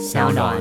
小暖。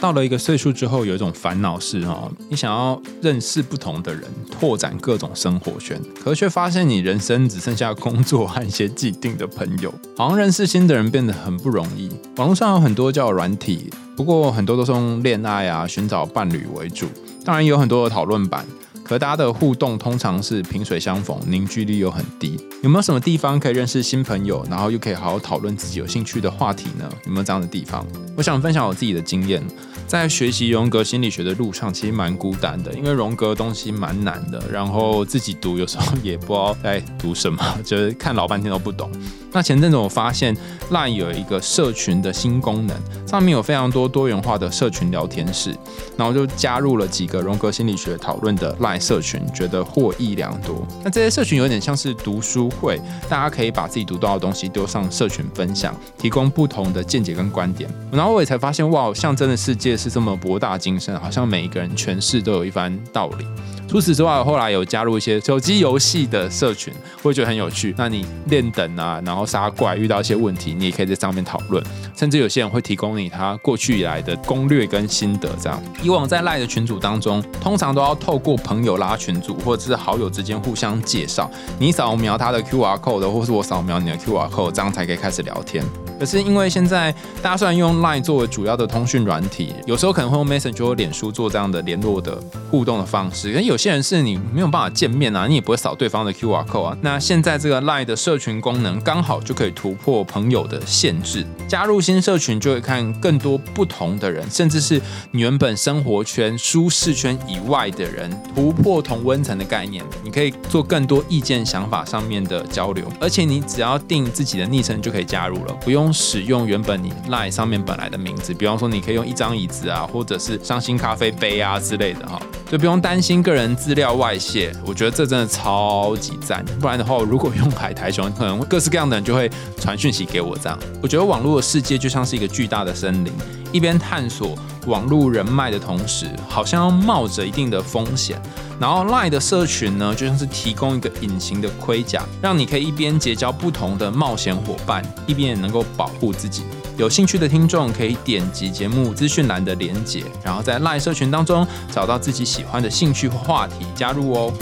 到了一个岁数之后，有一种烦恼是哦，你想要认识不同的人，拓展各种生活圈，可是却发现你人生只剩下工作和一些既定的朋友，好像认识新的人变得很不容易。网络上有很多叫软体，不过很多都是用恋爱啊、寻找伴侣为主，当然有很多的讨论版。可大家的互动通常是萍水相逢，凝聚力又很低。有没有什么地方可以认识新朋友，然后又可以好好讨论自己有兴趣的话题呢？有没有这样的地方？我想分享我自己的经验，在学习荣格心理学的路上，其实蛮孤单的，因为荣格东西蛮难的，然后自己读有时候也不知道在读什么，就是看老半天都不懂。那前阵子我发现 LINE 有一个社群的新功能，上面有非常多多元化的社群聊天室，然后就加入了几个荣格心理学讨论的 LINE 社群，觉得获益良多。那这些社群有点像是读书会，大家可以把自己读到的东西丢上社群分享，提供不同的见解跟观点。然后我也才发现，哇，象征的世界是这么博大精深，好像每一个人诠释都有一番道理。除此之外，后来有加入一些手机游戏的社群，我也觉得很有趣。那你练等啊，然后杀怪遇到一些问题，你也可以在上面讨论。甚至有些人会提供你他过去以来的攻略跟心得。这样，以往在赖的群组当中，通常都要透过朋友拉群组，或者是好友之间互相介绍。你扫描他的 QR code，或是我扫描你的 QR code，这样才可以开始聊天。可是因为现在大家虽然用 Line 作为主要的通讯软体，有时候可能会用 Messenger 或脸书做这样的联络的互动的方式。可有些人是你没有办法见面啊，你也不会扫对方的 QR code 啊。那现在这个 Line 的社群功能刚好就可以突破朋友的限制，加入新社群就会看更多不同的人，甚至是你原本生活圈、舒适圈以外的人，突破同温层的概念。你可以做更多意见、想法上面的交流，而且你只要定自己的昵称就可以加入了，不用。使用原本你 Line 上面本来的名字，比方说你可以用一张椅子啊，或者是伤心咖啡杯啊之类的哈，就不用担心个人资料外泄。我觉得这真的超级赞，不然的话，如果用海苔熊，可能各式各样的人就会传讯息给我这样。我觉得网络的世界就像是一个巨大的森林，一边探索网络人脉的同时，好像要冒着一定的风险。然后，Lie 的社群呢，就像是提供一个隐形的盔甲，让你可以一边结交不同的冒险伙伴，一边也能够保护自己。有兴趣的听众可以点击节目资讯栏的连结，然后在 Lie 社群当中找到自己喜欢的兴趣或话题，加入哦。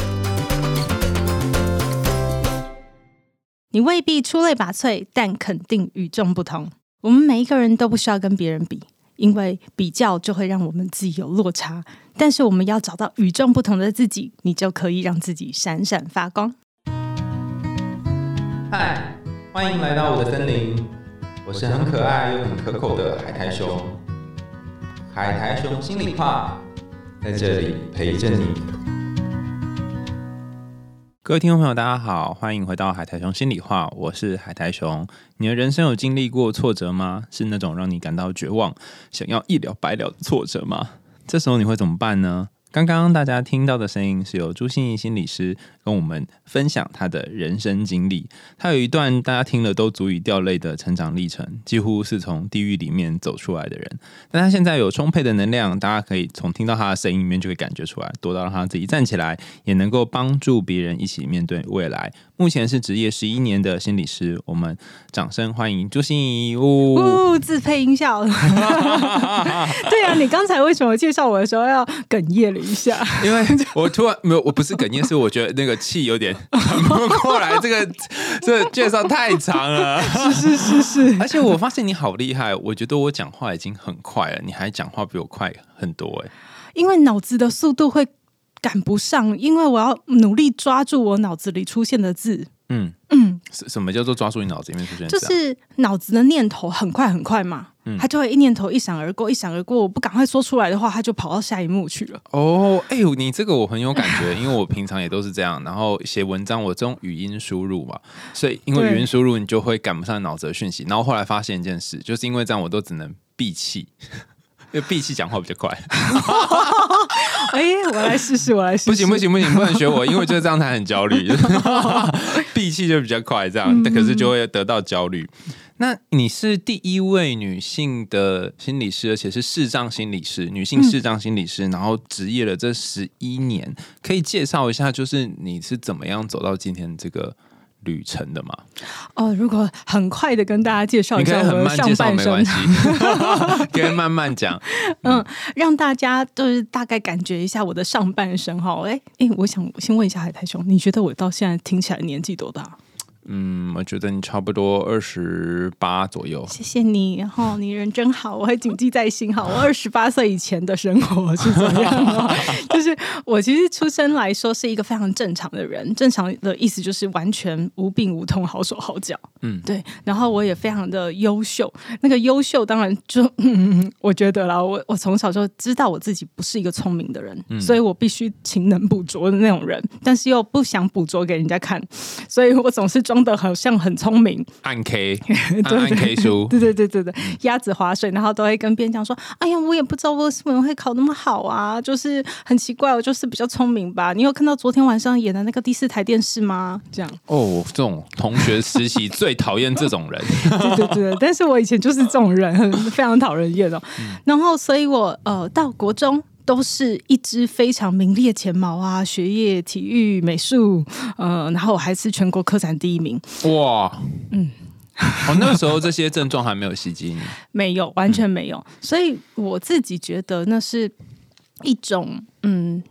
你未必出类拔萃，但肯定与众不同。我们每一个人都不需要跟别人比。因为比较就会让我们自己有落差，但是我们要找到与众不同的自己，你就可以让自己闪闪发光。嗨，欢迎来到我的森林，我是很可爱又很可口的海苔熊。海苔熊心里话，在这里陪着你。各位听众朋友，大家好，欢迎回到海苔熊心里话，我是海苔熊。你的人生有经历过挫折吗？是那种让你感到绝望、想要一了百了的挫折吗？这时候你会怎么办呢？刚刚大家听到的声音是由朱心怡心理师跟我们分享他的人生经历。他有一段大家听了都足以掉泪的成长历程，几乎是从地狱里面走出来的人。但他现在有充沛的能量，大家可以从听到他的声音里面就会感觉出来，多到让他自己站起来，也能够帮助别人一起面对未来。目前是职业十一年的心理师，我们掌声欢迎朱心怡。呜，自配音效。对啊，你刚才为什么介绍我的时候要哽咽了一下？因为我突然没有，我不是哽咽，是我觉得那个气有点 喘不过来。这个这介绍太长了，是是是是。而且我发现你好厉害，我觉得我讲话已经很快了，你还讲话比我快很多哎。因为脑子的速度会。赶不上，因为我要努力抓住我脑子里出现的字。嗯嗯，什什么叫做抓住你脑子里面出现？就是脑子的念头很快很快嘛，它就会一念头一闪而过，一闪而过。我不赶快说出来的话，它就跑到下一幕去了。哦，哎呦，你这个我很有感觉，因为我平常也都是这样。然后写文章，我这种语音输入嘛，所以因为语音输入，你就会赶不上脑子的讯息。然后后来发现一件事，就是因为这样，我都只能闭气。因为闭气讲话比较快。哎，我来试试，我来试。不行不行不行，不能学我，因为就是这样才很焦虑。闭气就比较快，这样，但可是就会得到焦虑。那你是第一位女性的心理师，而且是视障心理师，女性视障心理师，然后职业了这十一年，可以介绍一下，就是你是怎么样走到今天这个旅程的吗？哦，如果很快的跟大家介绍一下我的慢介绍，上半没关生系，，可以慢慢讲。嗯，让大家就是大概感觉一下我的上半身哈。哎哎，我想先问一下海苔兄，你觉得我到现在听起来年纪多大？嗯，我觉得你差不多二十八左右。谢谢你，然后你人真好，我会谨记在心。哈，我二十八岁以前的生活是 怎么样的？就是我其实出生来说是一个非常正常的人，正常的意思就是完全无病无痛，好手好脚。嗯，对。然后我也非常的优秀，那个优秀当然就、嗯、我觉得啦，我我从小就知道我自己不是一个聪明的人，所以我必须勤能补拙的那种人，但是又不想补拙给人家看，所以我总是装的好像很聪明，按 K，对 按按 K 书。对对对对对，鸭子划水，然后都会跟别人讲说：“哎呀，我也不知道为什么会考那么好啊，就是很奇怪，我就是比较聪明吧。”你有看到昨天晚上演的那个第四台电视吗？这样，哦，这种同学实习最讨厌这种人。对对对，但是我以前就是这种人，很非常讨人厌哦。然后，所以我呃到国中。都是一支非常名列前茅啊，学业、体育、美术，呃，然后我还是全国科展第一名。哇，嗯，哦，那个时候这些症状还没有袭击你，没有，完全没有。所以我自己觉得那是一种嗯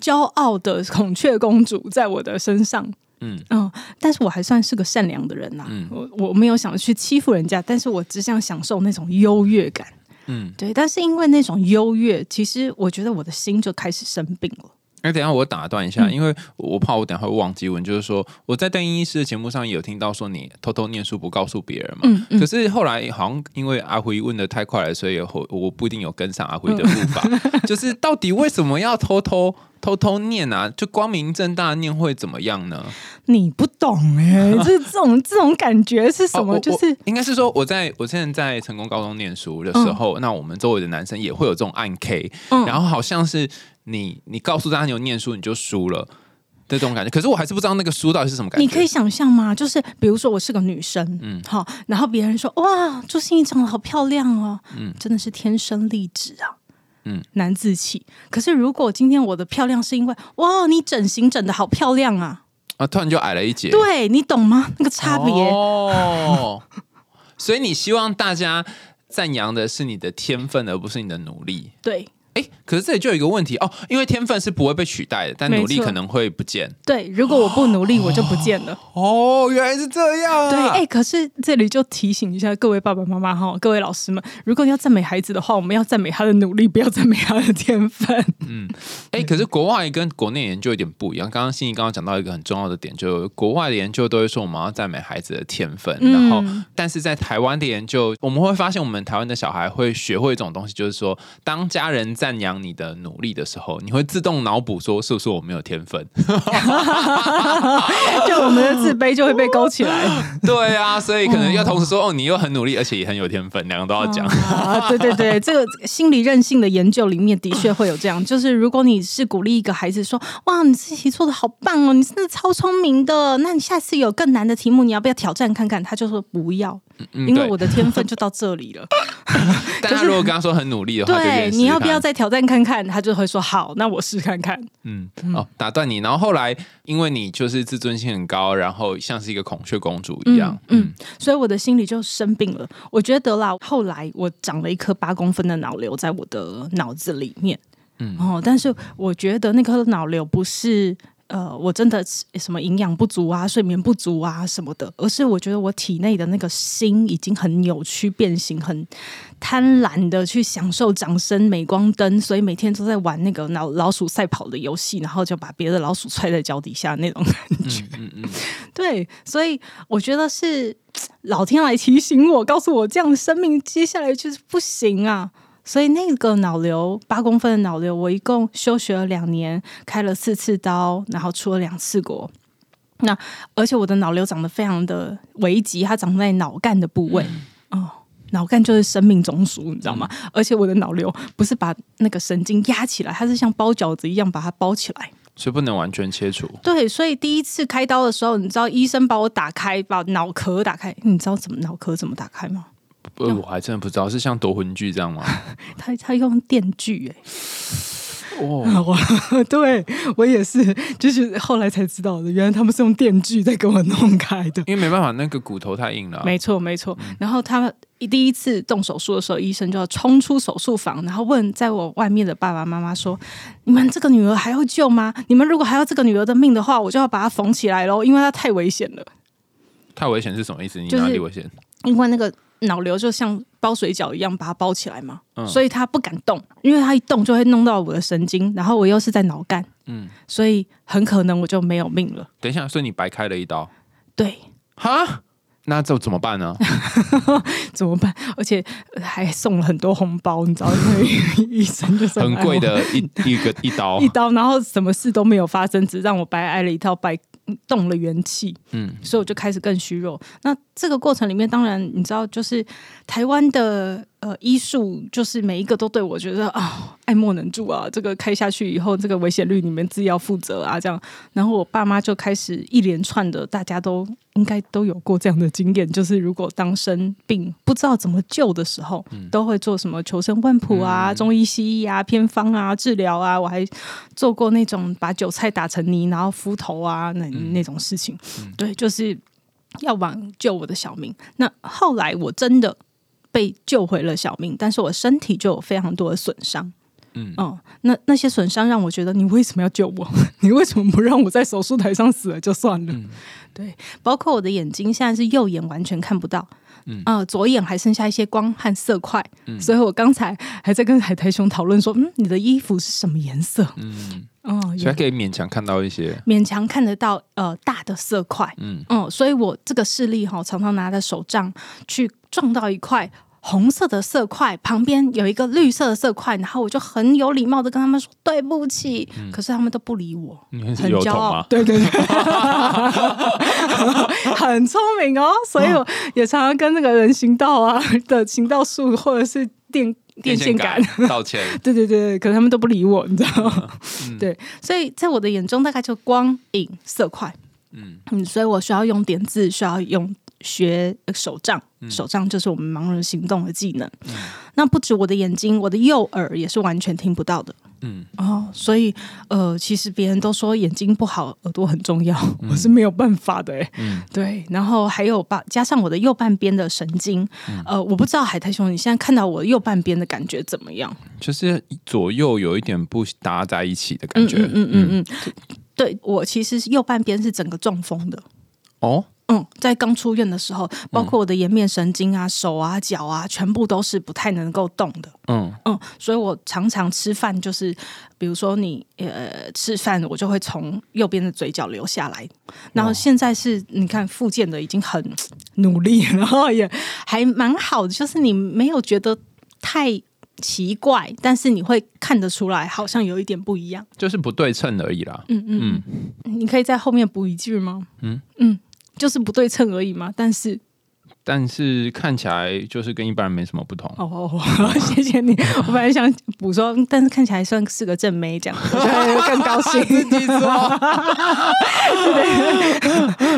骄傲的孔雀公主在我的身上。嗯嗯，但是我还算是个善良的人呐、嗯我我没有想去欺负人家，但是我只想享受那种优越感。嗯。对，但是因为那种优越，其实我觉得我的心就开始生病了。哎，等一下我打断一下，嗯因为我怕我等一下会忘记问，就是说我在邓医师的节目上也有听到说你偷偷念书不告诉别人嘛，嗯嗯可是后来好像因为阿辉问的太快了，所以我我不一定有跟上阿辉的步伐，就是到底为什么要偷偷偷偷念啊？就光明正大念会怎么样呢？你不懂 哎、这这种这种感觉是什么？哦就是应该是说我在我现在在成功高中念书的时候，那我们周围的男生也会有这种暗 K，、嗯然后好像是你你告诉大家你有念书你就输了。的这种感觉，可是我还是不知道那个输到底是什么感觉。你可以想象吗？就是比如说我是个女生，嗯嗯，好，然后别人说哇，朱心怡长得好漂亮哦，嗯嗯，真的是天生丽质啊，嗯嗯，难自弃。可是如果今天我的漂亮是因为哇，你整形整的好漂亮啊，啊，突然就矮了一截。对你懂吗？那个差别，哦，所以你希望大家赞扬的是你的天分，而不是你的努力。对哎，可是这里就有一个问题哦，因为天分是不会被取代的，但努力可能会不见。对，如果我不努力，我就不见了。哦，原来是这样啊！对，哎、可是这里就提醒一下各位爸爸妈妈哈，各位老师们，如果你要赞美孩子的话，我们要赞美他的努力，不要赞美他的天分。嗯哎、可是国外跟国内研究有点不一样。刚刚心怡刚刚讲到一个很重要的点，就国外的研究都会说我们要赞美孩子的天分，嗯然后但是在台湾的研究，我们会发现我们台湾的小孩会学会一种东西，就是说，当家人赞扬你的努力的时候，你会自动脑补说是不是我没有天分？就我们的自卑就会被勾起来。对啊，所以可能要同时说哦，你又很努力，而且也很有天分，两个都要讲。啊，对对对，这个心理韧性的研究里面的确会有这样，就是如果你是鼓励一个孩子说，哇，你自己做的好棒哦，你真的超聪明的，那你下次有更难的题目，你要不要挑战看看？他就说不要，因为我的天分就到这里了。但是如果跟他说很努力的话，对，你要不要再挑战看看？他就会说好，那我试看看。嗯，哦，打断你，然后后来因为你就是自尊心很高，然后像是一个孔雀公主一样，嗯嗯所以我的心里就生病了。我觉得啦，后来我长了一颗八公分的脑瘤在我的脑子里面，嗯嗯，哦，但是我觉得那颗脑瘤不是。呃，我真的什么营养不足啊、睡眠不足啊什么的，而是我觉得我体内的那个心已经很扭曲、变形，很贪婪的去享受掌声、镁光灯，所以每天都在玩那个老老鼠赛跑的游戏，然后就把别的老鼠踹在脚底下那种感觉。嗯嗯，对，所以我觉得是老天来提醒我，告诉我这样的生命接下来就是不行啊。所以那个脑瘤八公分的脑瘤，我一共休学了两年，开了四次刀，然后出了两次国。那而且我的脑瘤长得非常的危急，它长在脑干的部位哦。脑干就是生命中枢，你知道吗？而且我的脑瘤不是把那个神经压起来，它是像包饺子一样把它包起来。所以不能完全切除。对，所以第一次开刀的时候，你知道医生把我打开，把脑壳打开，你知道怎么脑壳怎么打开吗？呃，我还真的不知道是像夺魂锯这样吗？他他用电锯、欸，哦，我 对我也是，就是后来才知道的，原来他们是用电锯在给我弄开的。因为没办法，那个骨头太硬了啊。没错，没错。然后他们一第一次动手术的时候，医生就要冲出手术房，然后问在我外面的爸爸妈妈说：“你们这个女儿还要救吗？你们如果还要这个女儿的命的话，我就要把她缝起来喽，因为她太危险了。太危险是什么意思？你哪里危险？因为那个脑瘤就像包水饺一样把它包起来嘛，嗯所以他不敢动，因为他一动就会弄到我的神经，然后我又是在脑干，嗯，所以很可能我就没有命了。等一下，所以你白开了一刀，对，哈？那这怎么办呢？怎么办？而且呃还送了很多红包，你知道，因为医生就是很贵的一一个一刀一，刀，然后什么事都没有发生，只让我白挨了一套，白动了元气，嗯，所以我就开始更虚弱。那这个过程里面，当然你知道，就是台湾的呃医术，就是每一个都对我觉得啊、爱莫能助啊，这个开下去以后，这个危险率你们自己要负责啊，这样。然后我爸妈就开始一连串的，大家都应该都有过这样的经验，就是如果当生病不知道怎么救的时候，都会做什么求生问卜啊、中医西医啊、偏方啊、治疗啊，我还做过那种把韭菜打成泥然后敷头啊那那种事情。对，就是要挽救我的小命。那后来我真的被救回了小命，但是我身体就有非常多的损伤。嗯。哦，那那些损伤让我觉得，你为什么要救我？你为什么不让我在手术台上死了就算了？对，包括我的眼睛现在是右眼完全看不到，嗯，呃，左眼还剩下一些光和色块，嗯。所以我刚才还在跟海苔兄讨论说，嗯，你的衣服是什么颜色？嗯，哦，所以可以勉强看到一些，勉强看得到呃大的色块，嗯。嗯，所以我这个视力哈，常常拿着手杖去撞到一块红色的色块，旁边有一个绿色的色块，然后我就很有礼貌的跟他们说对不起，可是他们都不理我。很骄傲？对对 对，很聪明哦，所以我也常常跟那个人行道啊的行道树或者是电电线杆，道歉，对对对，可是他们都不理我，你知道吗？对，所以在我的眼中，大概就光影色块，嗯。嗯，所以我需要用点字，需要用学手杖，手杖就是我们盲人行动的技能。那不止我的眼睛，我的右耳也是完全听不到的。嗯，哦，所以呃，其实别人都说眼睛不好，耳朵很重要，我是没有办法的哎。嗯对，然后还有把加上我的右半边的神经，呃，我不知道海苔兄，你现在看到我右半边的感觉怎么样？就是左右有一点不搭在一起的感觉，嗯嗯嗯嗯，对我其实是右半边是整个中风的。哦，嗯，在刚出院的时候，包括我的颜面神经啊、手啊、脚啊，全部都是不太能够动的。嗯嗯，所以我常常吃饭就是，比如说你呃吃饭，我就会从右边的嘴角流下来。然后现在是你看复健的已经很努力，然后也还蛮好的，就是你没有觉得太奇怪，但是你会看得出来，好像有一点不一样。就是不对称而已啦。嗯嗯嗯，你可以在后面补一句吗？嗯嗯，就是不对称而已嘛，但是。但是看起来就是跟一般人没什么不同。哦哦，谢谢你。我本来想补说，但是看起来算是个正妹，这样 我觉得更高兴。自己说，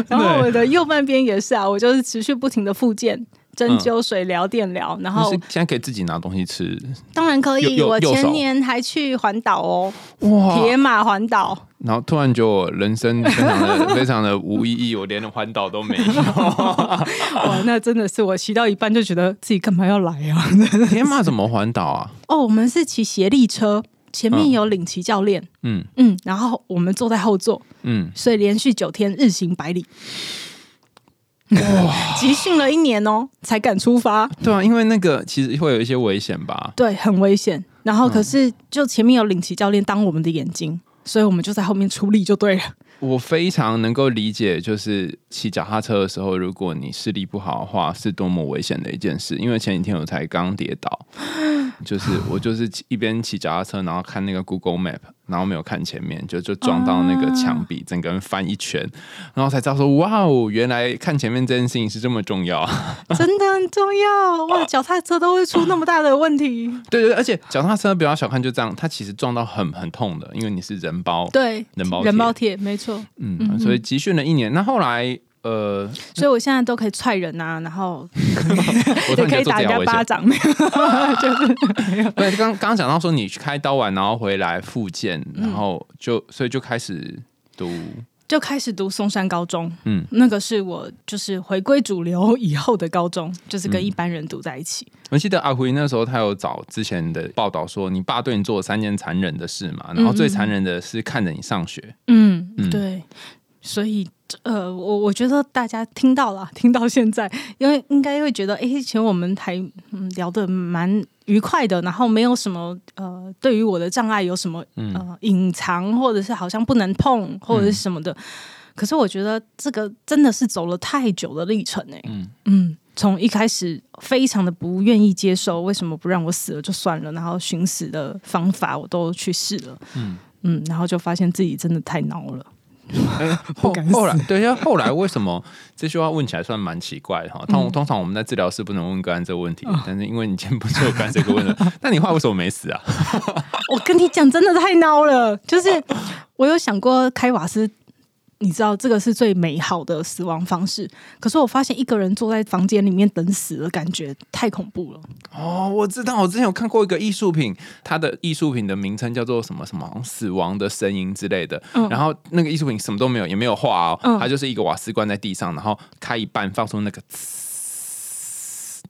然后我的右半边也是啊，我就是持续不停的复健。针灸、水疗、电疗，然后是现在可以自己拿东西吃，当然可以。我前年还去环岛哦，哇铁马环岛。然后突然觉得我人生非常的非常的无意义，我连环岛都没有。哇，那真的是我骑到一半就觉得自己干嘛要来啊？天马怎么环岛啊？哦，我们是骑斜力车，前面有领骑教练，嗯嗯，然后我们坐在后座，嗯，所以连续九天日行百里。集训了一年哦，才敢出发，对啊，因为那个其实会有一些危险吧。对，很危险。然后可是就前面有领骑教练当我们的眼睛，所以我们就在后面出力就对了。我非常能够理解，就是骑脚踏车的时候，如果你视力不好的话，是多么危险的一件事。因为前几天我才刚跌倒，就是我就是一边骑脚踏车，然后看那个 Google Map，然后没有看前面，就就撞到那个墙壁，整个人翻一圈，然后才知道说，哇哦，原来看前面这件事情是这么重要。真的很重要哇！脚踏车都会出那么大的问题，对对，而且脚踏车不要小看，就这样，它其实撞到很很痛的，因为你是人包，对，人包人包铁没错。嗯，所以集训了一年。那后来呃，所以我现在都可以踹人啊，然后也可以打人。家巴掌，没有，就是对，刚刚刚讲到说你去开刀完，然后回来复健，然后就所以就开始读，就开始读松山高中。嗯嗯，那个是我就是回归主流以后的高中，就是跟一般人读在一起。我记得阿辉那时候他有找之前的报道说，你爸对你做了三件残忍的事嘛，然后最残忍的是看着你上学。嗯，嗯对，所以呃，我我觉得大家听到了，听到现在，因为应该会觉得，哎，以前我们还嗯聊得蛮愉快的，然后没有什么呃，对于我的障碍有什么呃隐藏，或者是好像不能碰，或者是什么的。可是我觉得这个真的是走了太久的历程哎、嗯嗯从一开始非常的不愿意接受，为什么不让我死了就算了，然后寻死的方法我都去试了，嗯嗯然后就发现自己真的太孬了。后来，对，因为后来为什么这句话问起来算蛮奇怪的哈？通通常我们在治疗室不能问个案这个问题，但是因为你今天不是有个案这个问题，那你话为什么没死啊？我跟你讲，真的太孬了。就是我有想过开瓦斯，你知道这个是最美好的死亡方式。可是我发现一个人坐在房间里面等死的感觉太恐怖了。哦，我知道，我之前有看过一个艺术品，它的艺术品的名称叫做什么什么死亡的声音之类的。嗯然后那个艺术品什么都没有，也没有画哦，嗯它就是一个瓦斯罐在地上，然后开一半放出那个，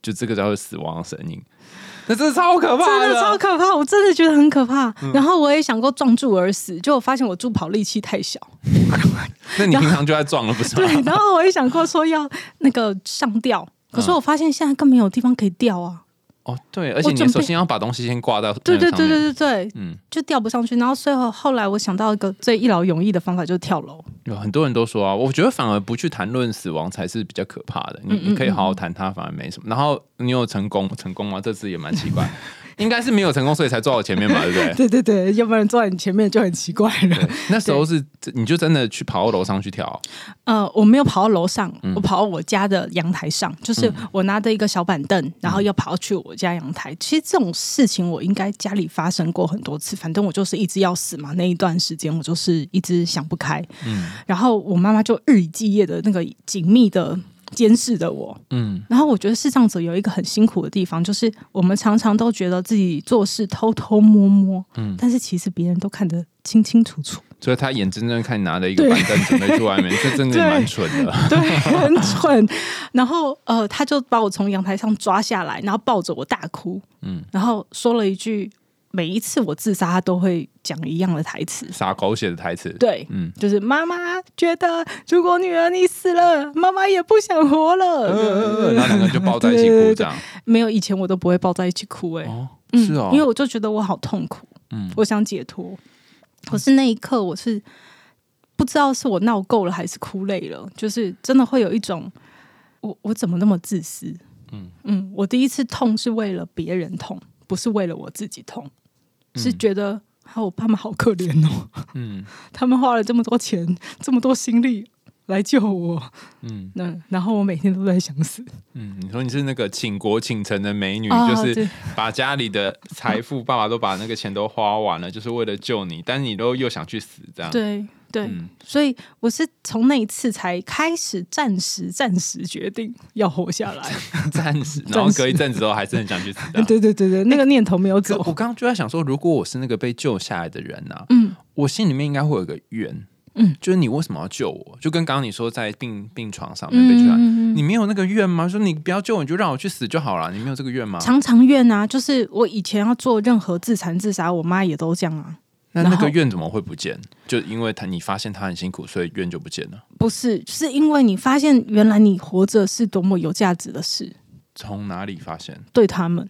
就这个叫做死亡的声音。那真的超可怕真的超可怕，我真的觉得很可怕。然后我也想过撞柱而死，结果发现我助跑力气太小。那你平常就在撞了，不是吗？对，然后我也想过说要那个上吊，可是我发现现在更没有地方可以吊啊。哦，对，而且你首先要把东西先挂到对对对对对对，嗯，就吊不上去。然后最后后来我想到一个最一劳永逸的方法，就是跳楼。有很多人都说啊，我觉得反而不去谈论死亡才是比较可怕的。你你可以好好谈它，反而没什么。然后你有成功成功吗？这次也蛮奇怪，应该是没有成功，所以才坐我前面嘛，对不对？对对对，要不然坐在你前面就很奇怪了。那时候是你就真的去跑到楼上去跳，呃，我没有跑到楼上，嗯我跑到我家的阳台上，就是我拿着一个小板凳，然后要跑去我家阳台。其实这种事情我应该家里发生过很多次，反正我就是一直要死嘛。那一段时间我就是一直想不开，嗯然后我妈妈就日以继夜的那个紧密的监视着我。嗯然后我觉得视障者有一个很辛苦的地方，就是我们常常都觉得自己做事偷偷摸摸，嗯但是其实别人都看得清清楚楚。所以他眼睁睁看你拿着一个板凳准备去外面，这真的蛮蠢的。对，很蠢。然后呃，他就把我从阳台上抓下来，然后抱着我大哭，嗯嗯，然后说了一句，每一次我自杀，他都会讲一样的台词。撒狗血的台词，对，嗯，就是妈妈觉得，如果女儿你死了，妈妈也不想活了。呃然后两个人就抱在一起哭，这样。没有以前我都不会抱在一起哭、欸，哎、哦，嗯是哦，因为我就觉得我好痛苦，嗯我想解脱。可是那一刻，我是不知道是我闹够了还是哭累了，就是真的会有一种，我我怎么那么自私？嗯嗯我第一次痛是为了别人痛，不是为了我自己痛，是觉得啊，我爸妈好可怜哦，嗯。他们花了这么多钱，这么多心力来救我，嗯。那然后我每天都在想死，嗯，你说你是那个倾国倾城的美女，啊就是把家里的财富，爸爸都把那个钱都花完了，就是为了救你，但是你都又想去死，这样。对对，嗯所以我是从那一次才开始暂时暂时决定要活下来。暂时，然后隔一阵子后还是很想去死的。对对对对，那个念头没有走。可我刚刚就在想说，如果我是那个被救下来的人呐、嗯我心里面应该会有个怨，嗯，就是你为什么要救我？就跟刚刚你说在病病床上面被救来，嗯，你没有那个怨吗？说你不要救我，你就让我去死就好了，你没有这个怨吗？常常怨啊，就是我以前要做任何自残自杀，我妈也都这样啊。那那个怨怎么会不见？就因为他你发现他很辛苦，所以怨就不见了。不是，是因为你发现原来你活着是多么有价值的事，从哪里发现？对他们。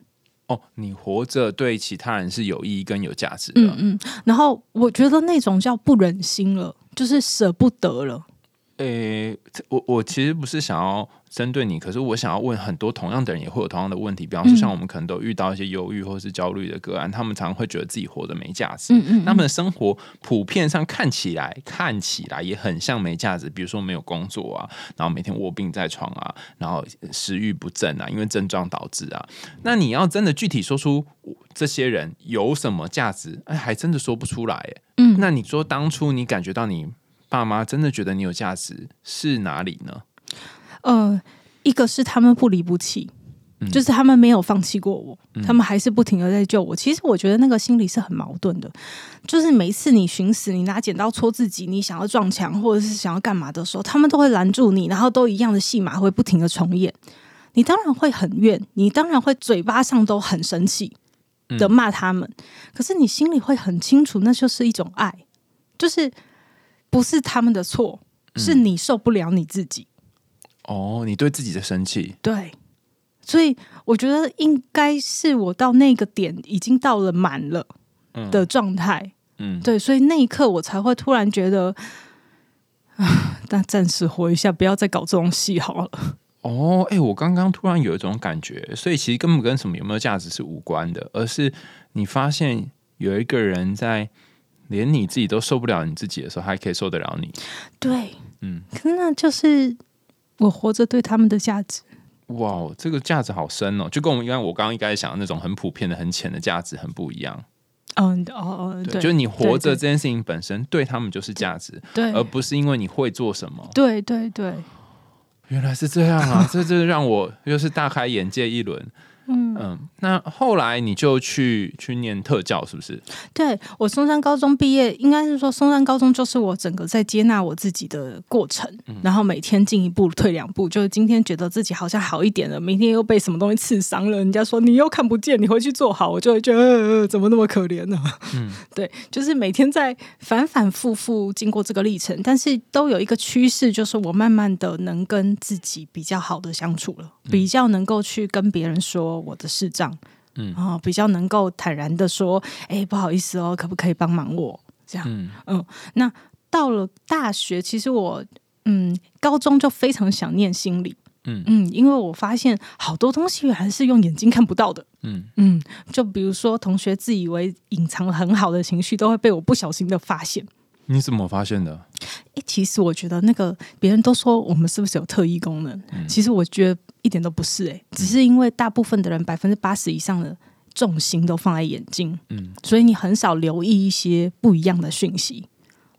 哦，你活着对其他人是有意义跟有价值的。嗯嗯。然后我觉得那种叫不忍心了，就是舍不得了。诶、这我我其实不是想要针对你，可是我想要问很多同样的人也会有同样的问题，比方说嗯像我们可能都遇到一些忧郁或是焦虑的个案，他们常常会觉得自己活得没价值。嗯嗯他们的生活普遍上看起来看起来也很像没价值，比如说没有工作啊，然后每天卧病在床啊，然后食欲不振啊，因为症状导致啊。那你要真的具体说出这些人有什么价值，哎，还真的说不出来。哎，嗯那你说当初你感觉到你爸妈真的觉得你有价值是哪里呢？呃，一个是他们不离不弃，就是他们没有放弃过我，他们还是不停的在救我。其实我觉得那个心理是很矛盾的，就是每一次你寻死，你拿剪刀戳自己，你想要撞墙或者是想要干嘛的时候，他们都会拦住你，然后都一样的戏码会不停的重演。你当然会很怨，你当然会嘴巴上都很生气的骂他们，可是你心里会很清楚，那就是一种爱，就是不是他们的错，是你受不了你自己。哦，你对自己的生气，对，所以我觉得应该是我到那个点已经到了满了的状态，嗯，对，所以那一刻我才会突然觉得，啊，那暂时活一下，不要再搞这种戏好了。哦，哎，我刚刚突然有一种感觉，所以其实根本跟什么有没有价值是无关的，而是你发现有一个人在连你自己都受不了你自己的时候，还可以受得了你。对，嗯，可是那就是我活着对他们的价值。哇，这个价值好深哦，就跟我们刚刚我刚刚一开始想的那种很普遍的、很浅的价值很不一样。嗯，哦哦，对，就是你活着这件事情本身对他们就是价值，对，而不是因为你会做什么。对对对。原来是这样啊！这这让我又是大开眼界一轮。嗯那后来你就去去念特教，是不是？对我松山高中毕业，应该是说松山高中就是我整个在接纳我自己的过程，然后每天进一步退两步，就是今天觉得自己好像好一点了，明天又被什么东西刺伤了，人家说你又看不见，你回去做好，我就会觉得怎么那么可怜呢？嗯，对，就是每天在反反复复经过这个历程，但是都有一个趋势，就是我慢慢的能跟自己比较好的相处了，比较能够去跟别人说。我的视障，嗯啊，比较能够坦然的说，哎，不好意思哦，可不可以帮忙我？这样，嗯，那到了大学，其实我，嗯，高中就非常想念心理，嗯嗯，因为我发现好多东西原来是用眼睛看不到的，嗯嗯，就比如说同学自以为隐藏很好的情绪，都会被我不小心的发现。你怎么发现的？哎，其实我觉得那个别人都说我们是不是有特异功能？其实我觉得一点都不是，哎，只是因为大部分的人百分之八十以上的重心都放在眼睛，嗯，所以你很少留意一些不一样的讯息，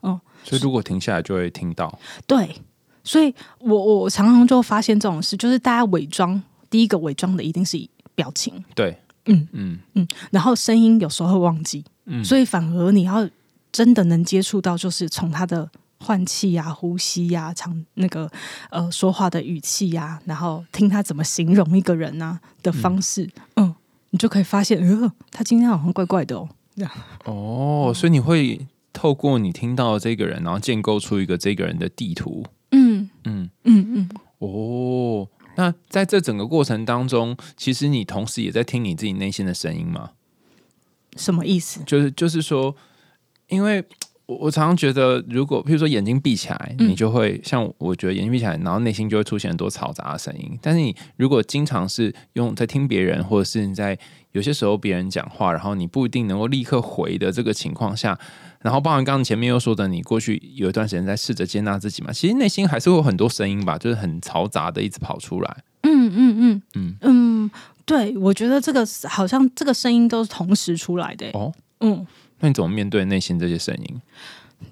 哦，所以如果停下来就会听到。对，所以我我常常就发现这种事，就是大家伪装，第一个伪装的一定是表情，对，嗯嗯嗯，然后声音有时候会忘记，嗯，所以反而你要。真的能接触到，就是从他的换气呀、呼吸呀、长那个呃说话的语气呀，然后听他怎么形容一个人啊的方式，嗯，你就可以发现，呃，他今天好像怪怪的哦，这样。哦，所以你会透过你听到这个人，然后建构出一个这个人的地图。嗯嗯嗯嗯。哦，那在这整个过程当中，其实你同时也在听你自己内心的声音吗？什么意思？就是就是说。因为我我常常觉得，如果譬如说眼睛闭起来，你就会像我觉得眼睛闭起来，然后内心就会出现很多嘈杂的声音。但是你如果经常是用在听别人，或者是你在有些时候别人讲话，然后你不一定能够立刻回的这个情况下，然后包含刚刚前面又说的，你过去有一段时间在试着接纳自己嘛，其实内心还是会有很多声音吧，就是很嘈杂的一直跑出来。嗯嗯嗯嗯嗯，对，我觉得这个好像这个声音都是同时出来的。哦，嗯。那你怎么面对内心这些声音？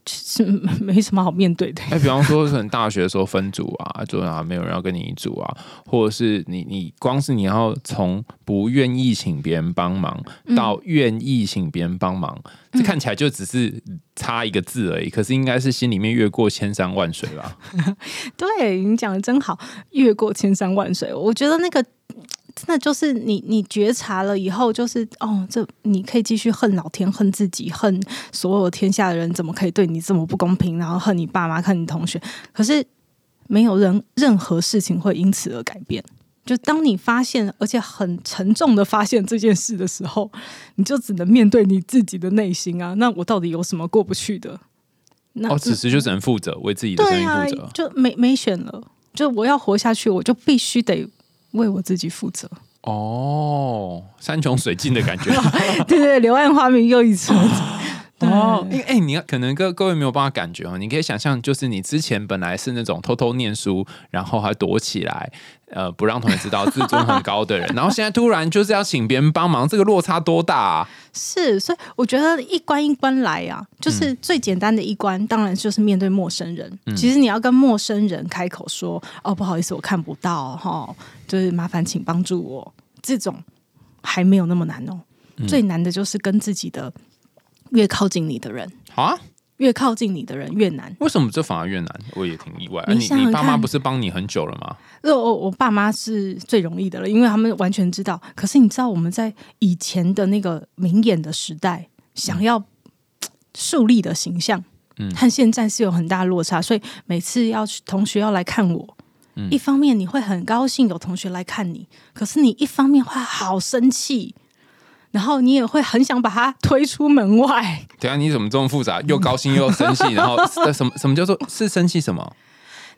其实 没什么好面对的。哎，比方说，可能大学的时候分组啊，就啊没有人要跟你一组啊，或者是你你光是你要从不愿意请别人帮忙到愿意请别人帮忙，这看起来就只是差一个字而已。可是应该是心里面越过千山万水吧？对你讲的真好，越过千山万水。我觉得那个。真的就是你，你觉察了以后，就是哦，这你可以继续恨老天，恨自己，恨所有天下的人，怎么可以对你这么不公平？然后恨你爸妈，恨你同学。可是没有人任何事情会因此而改变。就当你发现，而且很沉重的发现这件事的时候，你就只能面对你自己的内心啊。那我到底有什么过不去的？那哦，此时就只能负责，为自己的生命负责，就没没选了。就我要活下去，我就必须得。为我自己负责哦，山穷水尽的感觉，对对，柳暗花明又一村。哦，因为哎，你可能各各位没有办法感觉哦，你可以想象，就是你之前本来是那种偷偷念书，然后还躲起来，呃，不让同学知道，自尊很高的人，然后现在突然就是要请别人帮忙，这个落差多大啊？是，所以我觉得一关一关来啊，就是最简单的一关，当然就是面对陌生人。其实你要跟陌生人开口说：“哦，不好意思，我看不到哈，就是麻烦请帮助我。”这种还没有那么难哦，最难的就是跟自己的越靠近你的人，好啊，越靠近你的人越难。为什么这反而越难？我也挺意外。你你爸妈不是帮你很久了吗？呃，我我爸妈是最容易的了，因为他们完全知道。可是你知道我们在以前的那个明眼的时代，想要树立的形象，嗯 和现在是有很大落差。所以每次要去同学要来看我，嗯一方面你会很高兴有同学来看你，可是你一方面会好生气，然后你也会很想把他推出门外。等一下你怎么这么复杂？又高兴又生气，然后 呃什么什么叫做是生气什么？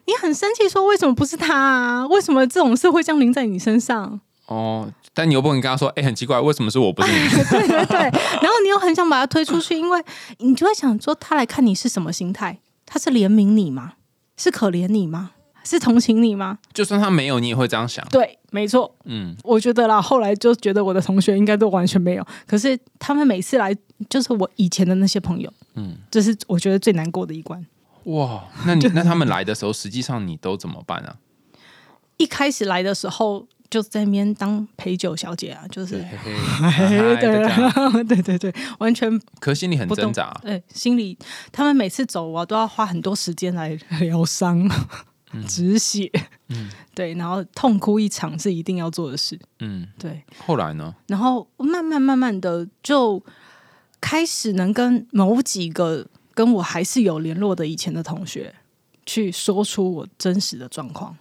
你很生气，说为什么不是他啊？为什么这种事会降临在你身上？哦，但你又不能跟他说，哎、很奇怪，为什么是我不是你？对对对，然后你又很想把他推出去，因为你就会想说，他来看你是什么心态？他是怜悯你吗？是可怜你吗？是同情你吗？就算他没有，你也会这样想。对，没错，嗯，我觉得啦。后来就觉得我的同学应该都完全没有，可是他们每次来，就是我以前的那些朋友，嗯嗯，这是我觉得最难过的一关。哇，那你那他们来的时候，实际上你都怎么办啊？一开始来的时候，就在那边当陪酒小姐啊，就是对 对 对对，完全可心里很挣扎。对，心里他们每次走，啊都要花很多时间来疗伤、止血，嗯。对，然后痛哭一场是一定要做的事，嗯，对，后来呢？然后慢慢慢慢的就开始能跟某几个跟我还是有联络的以前的同学去说出我真实的状况，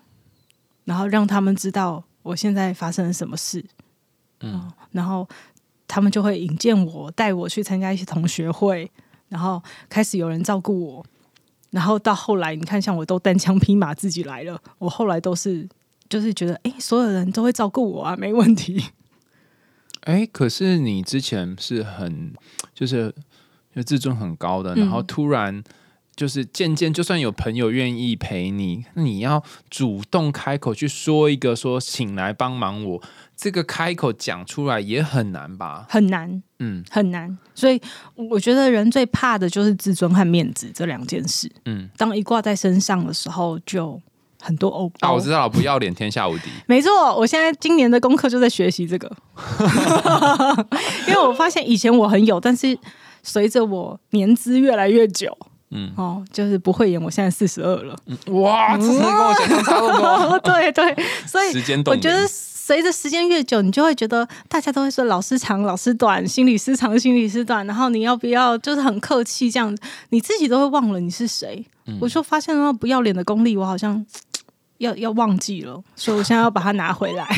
然后让他们知道我现在发生了什么事，嗯。然后他们就会引荐我，带我去参加一些同学会，然后开始有人照顾我，然后到后来，你看，像我都单枪匹马自己来了，我后来都是就是觉得，哎，所有人都会照顾我啊，没问题。哎，可是你之前是很就是就自尊很高的，然后嗯突然就是渐渐，就算有朋友愿意陪你，那你要主动开口去说一个说请来帮忙我，这个开口讲出来也很难吧？很难，嗯很难。所以我觉得人最怕的就是自尊和面子这两件事。嗯，当一挂在身上的时候，就很多欧啊，我知道了，不要脸天下无敌。没错，我现在今年的功课就在学习这个，因为我发现以前我很有，但是随着我年资越来越久，嗯哦，就是不会演，我现在四十二了。哇，这真的跟我想象差不多。对对，所以时间动我觉得灵随着时间越久，你就会觉得大家都会说老师长、老师短，心理师长、心理师短，然后你要不要就是很客气这样，你自己都会忘了你是谁。嗯我就发现那不要脸的功力，我好像 要要忘记了，所以我现在要把它拿回来。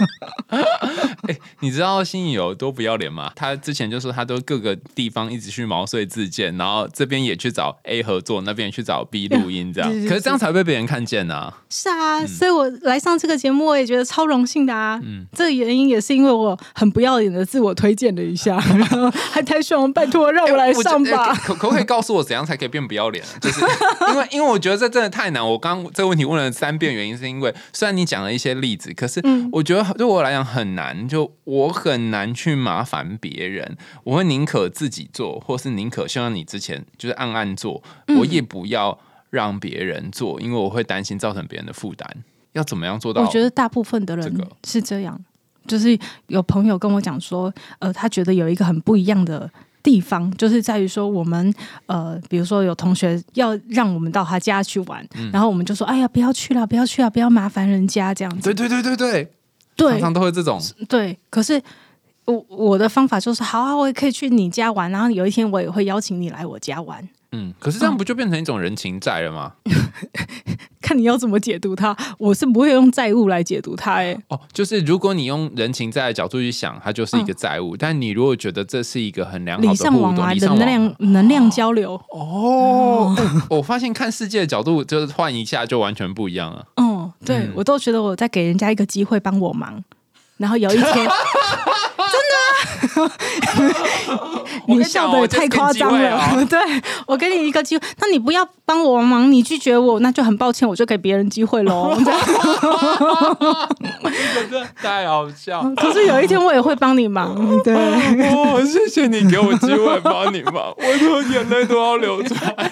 你知道新颖有多不要脸吗？他之前就说他都各个地方一直去毛遂自荐，然后这边也去找 A 合作，那边也去找 B 录音，这样。可是这样才被别人看见呢、啊。是啊，所以我来上这个节目，我也觉得超荣幸的啊。嗯这个原因也是因为我很不要脸的自我推荐了一下，然后还太希望拜托让我来上吧。哎可可不可以告诉我怎样才可以变不要脸？就是因为因为我觉得这真的太难。我刚刚这个问题问了三遍，原因是因为虽然你讲了一些例子，可是嗯我觉得对我来讲很难，就我很难去麻烦别人。我会宁可自己做，或是宁可像你之前就是暗暗做，嗯我也不要让别人做，因为我会担心造成别人的负担。要怎么样做到？我觉得大部分的人这个是这样，就是有朋友跟我讲说，呃，他觉得有一个很不一样的。地方就是在于说，我们呃，比如说有同学要让我们到他家去玩，嗯然后我们就说：“哎呀，不要去了，不要去了，不要麻烦人家这样子。对对对对对，对”常常都会这种。对，可是我我的方法就是，好啊，我也可以去你家玩，然后有一天我也会邀请你来我家玩，嗯，可是这样不就变成一种人情债了吗？看你要怎么解读它。我是不会用债务来解读它、欸，哎，哦，就是如果你用人情债的角度去想，它就是一个债务；但你如果觉得这是一个很良好礼的互动，尚往来礼尚往的能量能量交流，哦，我发现看世界的角度就是换一下就完全不一样了。嗯，对、嗯我都觉得我在给人家一个机会帮我忙，然后有一天，真的啊、你笑的也太夸张了。对我给你一个机会，那你不要帮我忙，你拒绝我，那就很抱歉，我就给别人机会喽。真的太好笑。可是有一天我也会帮你忙，对。哦，谢谢你给我机会帮你忙，我的眼泪都要流出来。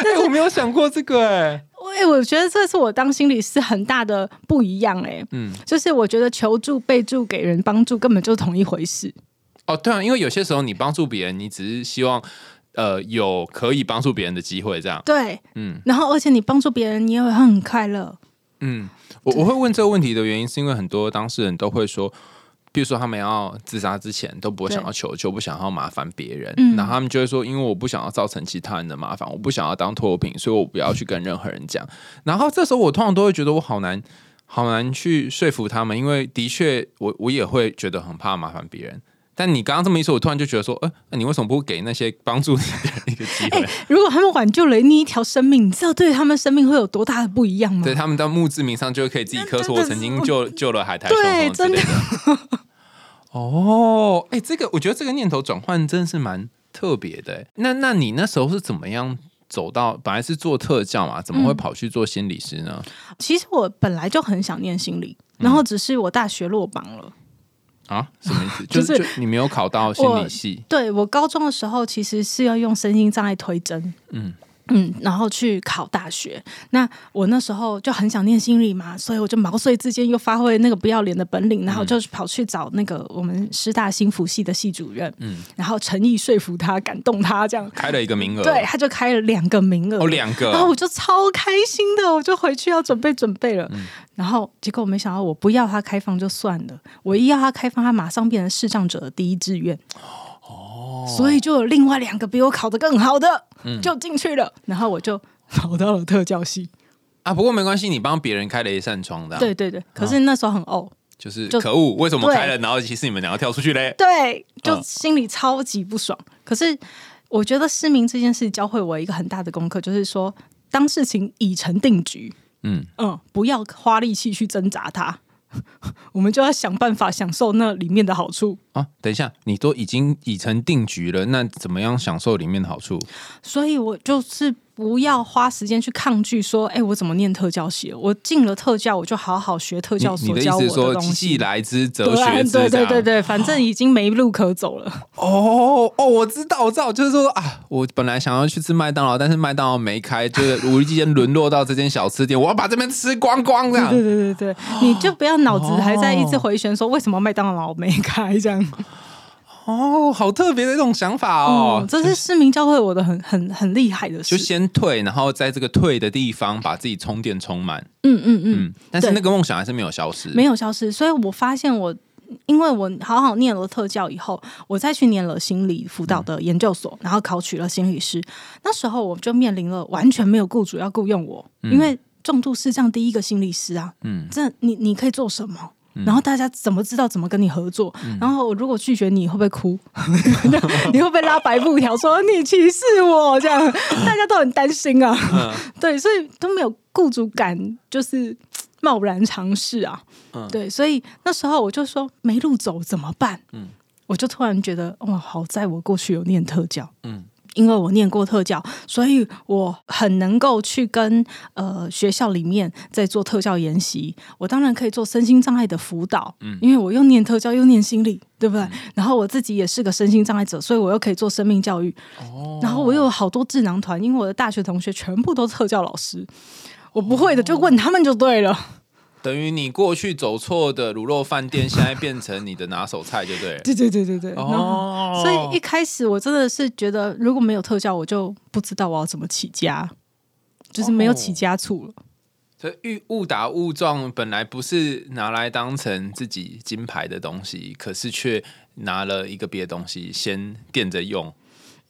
哎、我没有想过这个哎、哎，我觉得这是我当心理师很大的不一样哎、嗯，就是我觉得求助、备助、给人帮助根本就是同一回事。哦，对啊，因为有些时候你帮助别人，你只是希望呃有可以帮助别人的机会，这样。对，嗯然后而且你帮助别人，你也会很快乐。嗯，我我会问这个问题的原因，是因为很多当事人都会说。比如说，他们要自杀之前都不会想要求救，不想要麻烦别人，嗯然后他们就会说，因为我不想要造成其他人的麻烦，我不想要当拖油瓶，所以我不要去跟任何人讲。然后这时候我通常都会觉得我好难，好难去说服他们，因为的确我我也会觉得很怕麻烦别人。但你刚刚这么一说，我突然就觉得说，呃，那你为什么不给那些帮助你的人 一个机会？如果他们挽救了你一条生命，你知道对他们生命会有多大的不一样吗？对他们到墓志铭上就可以自己刻出我曾经救救了海苔对熊什么之类的。哦，哎、这个我觉得这个念头转换真是蛮特别的。那那你那时候是怎么样走到？本来是做特教嘛，怎么会跑去做心理师呢？其实我本来就很想念心理，然后只是我大学落榜了。啊，什么意思？就就是你没有考到心理系，对我高中的时候，其实是要用身心障碍推甄，嗯嗯，然后去考大学。那我那时候就很想念心理嘛，所以我就毛遂自荐，又发挥那个不要脸的本领，然后就跑去找那个我们师大心辅系的系主任，嗯，然后诚意说服他，感动他，这样，开了一个名额，对，他就开了两个名额，哦，两个然后我就超开心的，我就回去要准备准备了。嗯然后结果我没想到，我不要他开放就算了，我一要他开放，他马上变成视障者的第一志愿。哦，所以就有另外两个比我考得更好的，嗯就进去了。然后我就考到了特教系。啊。不过没关系，你帮别人开了一扇窗的、，对对对，可是那时候很哦，就是可恶，为什么对开了，然后其实你们两个跳出去嘞？对，就嗯心里超级不爽。可是我觉得失明这件事教会我一个很大的功课，就是说，当事情已成定局，嗯，嗯，不要花力气去挣扎它，我们就要想办法享受那里面的好处。啊，等一下，你都已经已成定局了，那怎么样享受里面的好处？所以我就是不要花时间去抗拒说，哎、我怎么念特教系？我进了特教，我就好好学特教所教我思是说，东既西。来之则对学之，对对对对，反正已经没路可走了。哦哦，我知道，我知道，就是说啊，我本来想要去吃麦当劳，但是麦当劳没开，就是无意间沦落到这间小吃店，我要把这边吃光光这样对。对对对，你就不要脑子还在一直哦回旋说为什么麦当劳没开这样。哦，好特别的一种想法哦哦，，这是市民教会我的很很很厉害的事就。先退，然后在这个退的地方把自己充电充满。嗯嗯嗯，嗯，但是那个梦想还是没有消失。没有消失。所以我发现我。因为我好好念了特教以后，我再去念了心理辅导的研究所，然后考取了心理师。那时候我就面临了完全没有雇主要雇佣我，因为重度视障第一个心理师啊，嗯这你你可以做什么？然后大家怎么知道怎么跟你合作？然后我如果拒绝你，会不会哭？你会不会拉白布条说你歧视我？这样 大家都很担心啊。嗯对，所以都没有雇主敢就是贸然尝试啊。嗯对，所以那时候我就说没路走怎么办？嗯我就突然觉得哇，好在我过去有念特教，嗯因为我念过特教，所以我很能够去跟呃学校里面在做特教研习。我当然可以做身心障碍的辅导，嗯因为我又念特教又念心理，对不对？然后我自己也是个身心障碍者，所以我又可以做生命教育。哦然后我又有好多智囊团，因为我的大学同学全部都是特教老师，我不会的就问他们就对了。等于你过去走错的卤肉饭店，现在变成你的拿手菜，就对了。对对对对对。哦，所以一开始我真的是觉得，如果没有特效，我就不知道我要怎么起家，就是没有起家处了。所以误误打误撞，本来不是拿来当成自己金牌的东西，可是却拿了一个别的东西先垫着用。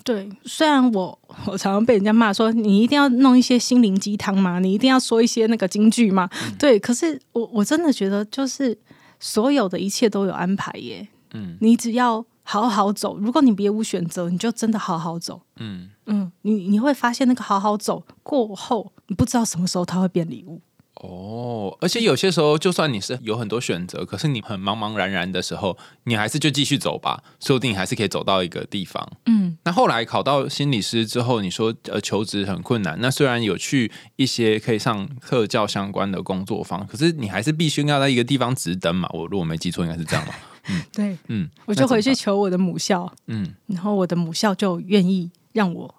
对，虽然我我常常被人家骂说你一定要弄一些心灵鸡汤嘛，你一定要说一些那个金句嘛，对，可是我我真的觉得就是所有的一切都有安排耶，嗯。你只要好好走，如果你别无选择，你就真的好好走，嗯，嗯，你你会发现那个好好走过后，你不知道什么时候它会变礼物。哦，而且有些时候，就算你是有很多选择，可是你很茫茫然然的时候，你还是就继续走吧，说不定还是可以走到一个地方。嗯，那后来考到心理师之后，你说呃求职很困难，那虽然有去一些可以上特教相关的工作坊，可是你还是必须要在一个地方直登嘛。我如果没记错，应该是这样嘛。对，嗯，我就回去求我的母校，嗯，然后我的母校就愿意让我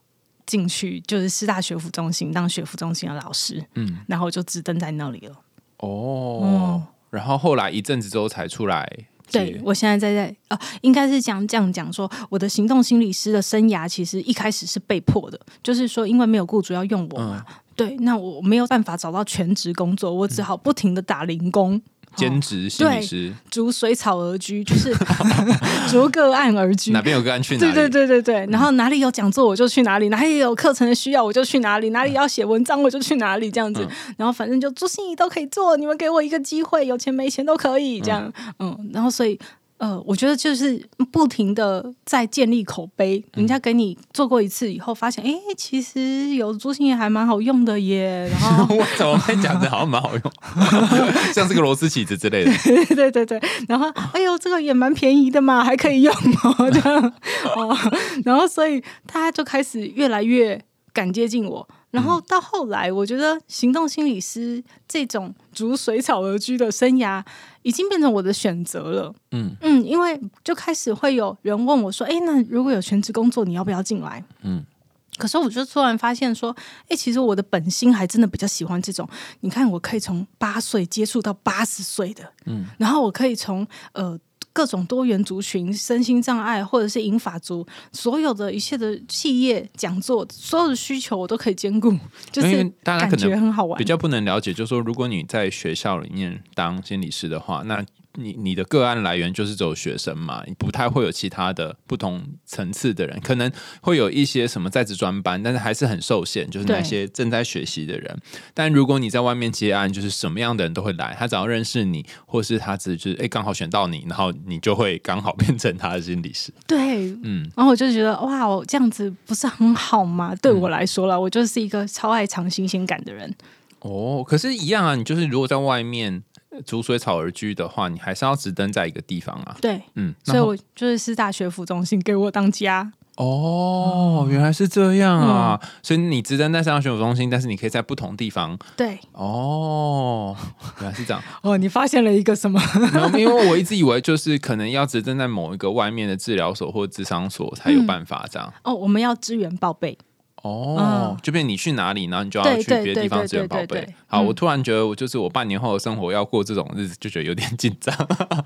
进去，就是师大学府中心当学府中心的老师，嗯，然后就只登在那里了。哦，然后后来一阵子之后才出来，对我现在在在呃，应该是讲这样讲说，我的行动心理师的生涯其实一开始是被迫的，就是说因为没有雇主要用我嘛，嗯。对，那我没有办法找到全职工作，我只好不停的打零工。兼职心理师，逐水草而居，就是 逐个案而居。哪边有个案去哪里？对对对对对，然后哪里有讲座我就去哪里，哪里有课程的需要我就去哪里，哪里要写文章我就去哪里，这样子。然后反正就做心意都可以做，你们给我一个机会，有钱没钱都可以这样。嗯，然后所以呃，我觉得就是不停的在建立口碑，人家给你做过一次以后，发现哎，诶其实有做心理还蛮好用的耶。然后 我怎么会讲的好像蛮好用，像是个螺丝起子之类的。对对对对，然后哎呦，这个也蛮便宜的嘛，还可以用哦，这样。哦，然后所以大家就开始越来越敢接近我，然后到后来，我觉得行动心理师这种逐水草而居的生涯，已经变成我的选择了。嗯嗯，因为就开始会有人问我说：“哎，那如果有全职工作，你要不要进来？”嗯。可是我就突然发现说，哎、其实我的本心还真的比较喜欢这种。你看，我可以从八岁接触到八十岁的，嗯，然后我可以从呃各种多元族群、身心障碍或者是银法族，所有的一切的企业讲座，所有的需求我都可以兼顾，就是大家感可能觉很好玩比。较不能了解，就是说，如果你在学校里面当心理师的话，那你你的个案来源就是只有学生嘛，你不太会有其他的不同层次的人，可能会有一些什么在职专班，但是还是很受限，就是那些正在学习的人。但如果你在外面接案，就是什么样的人都会来，他只要认识你，或是他只是哎刚好选到你，然后你就会刚好变成他的心理师。对，嗯，然后我就觉得哇，我这样子不是很好吗？对我来说了，我就是一个超爱尝新鲜感的人。哦，可是，一样啊，你就是如果在外面呃逐水草而居的话，你还是要只登在一个地方啊。对，嗯，所以我就是师大学府中心给我当家。哦，原来是这样啊！所以你只登在上学府中心，但是你可以在不同地方。对，哦，原来是这样。哦，你发现了一个什么？因为我一直以为就是可能要只登在某一个外面的治疗所或智商所才有办法这样。哦，我们要支援报备。哦嗯，就变你去哪里，然后你就要去别的地方支援报备对对对对。好，嗯我突然觉得我就是我半年后的生活要过这种日子，就觉得有点紧张。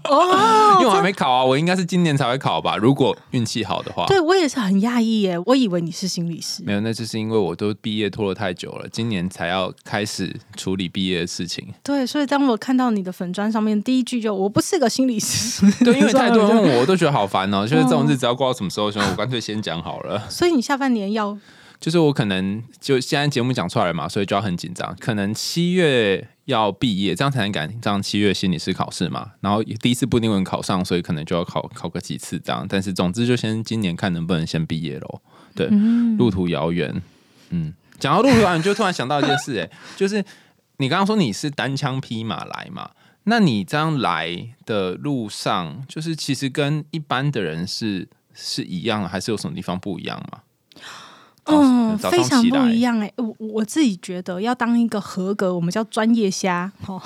哦，因为我还没考啊，我应该是今年才会考吧，如果运气好的话。对我也是很讶异耶，我以为你是心理师。没有，那就是因为我都毕业拖了太久了，今年才要开始处理毕业的事情。对，所以当我看到你的粉砖上面第一句就“我不是个心理师”，对，因为太多问我，我都觉得好烦哦。就是这种日子要过到什么时候？所以我干脆先讲好了。所以你下半年要就是我可能就现在节目讲出来了嘛，所以就要很紧张。可能七月要毕业，这样才能赶上七月心理师考试嘛。然后第一次不一定能考上，所以可能就要考考个几次这样。但是总之就先今年看能不能先毕业喽。对，路途遥远。嗯，讲到路途遥远，就突然想到一件事、哎，就是你刚刚说你是单枪匹马来嘛？那你这样来的路上，就是其实跟一般的人是是一样的，还是有什么地方不一样吗？嗯，非常不一样哎、我我自己觉得要当一个合格，我们叫专业虾哦，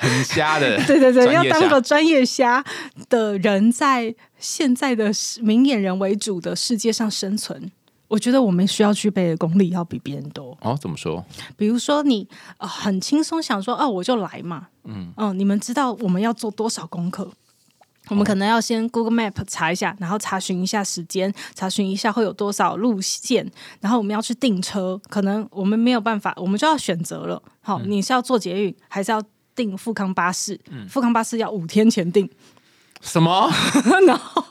很瞎的，对对对，要当个专业虾的人，在现在的明眼人为主的世界上生存，我觉得我们需要具备的功力要比别人多。哦，怎么说？比如说你，呃很轻松想说，哦，我就来嘛，嗯你们知道我们要做多少功课？我们可能要先 Google Map 查一下，然后查询一下时间，查询一下会有多少路线，然后我们要去订车，可能我们没有办法，我们就要选择了。好，你是要坐捷运，还是要订富康巴士？富康巴士要五天前订，什么？然后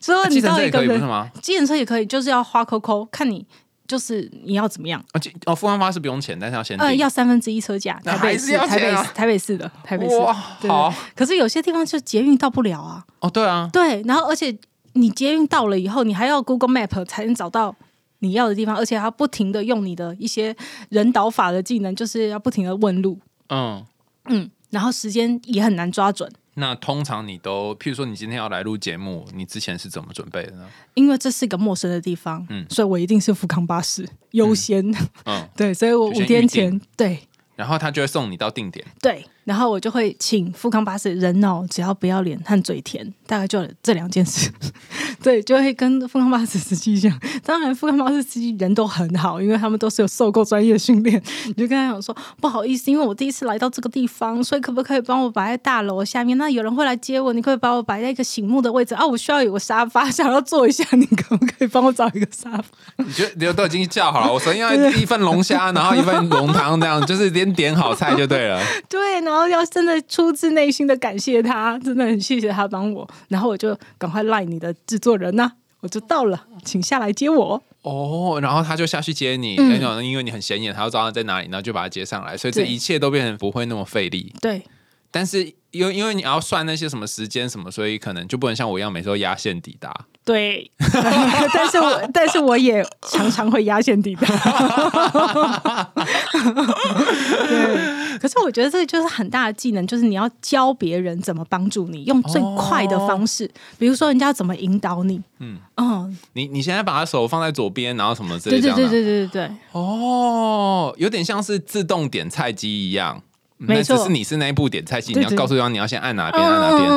所以你到一个人？计程车也可以，就是要花扣扣，看你就是你要怎么样。而且哦，富安发是不用钱，但是要先呃，要三分之一车价，台北市，台北市，台北市的，台北市。哇，对好。可是有些地方就捷运到不了啊，哦，对啊，对，然后而且你捷运到了以后，你还要 Google Map 才能找到你要的地方，而且他不停的用你的一些人导法的技能，就是要不停的问路，嗯，嗯，然后时间也很难抓准，那通常你都，譬如说你今天要来录节目，你之前是怎么准备的呢？因为这是一个陌生的地方，嗯所以我一定是福康巴士优先，嗯，对，所以我五天前对。然后他就会送你到定点。对，然后我就会请富康巴士人哦，只要不要脸和嘴甜，大概就这两件事。对，就会跟富康巴士司机讲。当然，富康巴士司机人都很好，因为他们都是有受过专业训练。你就跟他讲说，不好意思，因为我第一次来到这个地方，所以可不可以帮我摆在大楼下面？那有人会来接我，你可以把我摆在一个醒目的位置啊。我需要有个沙发，想要坐一下，你可不可以帮我找一个沙发？你觉得你都已经叫好了，我首先要一份龙虾，然后一份龙汤，这样就是先点好菜就对了。对，然后要真的出自内心的感谢他，真的很谢谢他帮我，然后我就赶快赖你的制作人呐、我就到了，请下来接我。哦，然后他就下去接你，嗯然后因为你很显眼，他要知道他在哪里，然后就把他接上来，所以这一切都变成不会那么费力。对，但是因为因为你要算那些什么时间什么，所以可能就不能像我一样每次都压线抵达。对，但是我但是我也常常会压线底的。对，可是我觉得这个就是很大的技能，就是你要教别人怎么帮助你，用最快的方式，比如说人家要怎么引导你。嗯嗯，你你现在把他手放在左边，然后什么之类的对对对对对对，哦，有点像是自动点菜机一样。没错那只是你是那一部点菜机，对对你要告诉对方你要先按哪边按哪边。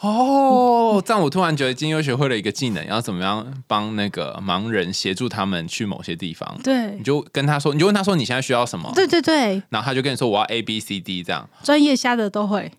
哦，这样我突然觉得今天又学会了一个技能，要怎么样帮那个盲人协助他们去某些地方。对你就跟他说，你就问他说你现在需要什么，对对对，然后他就跟你说我要 A B C D 这样。专业瞎的都会。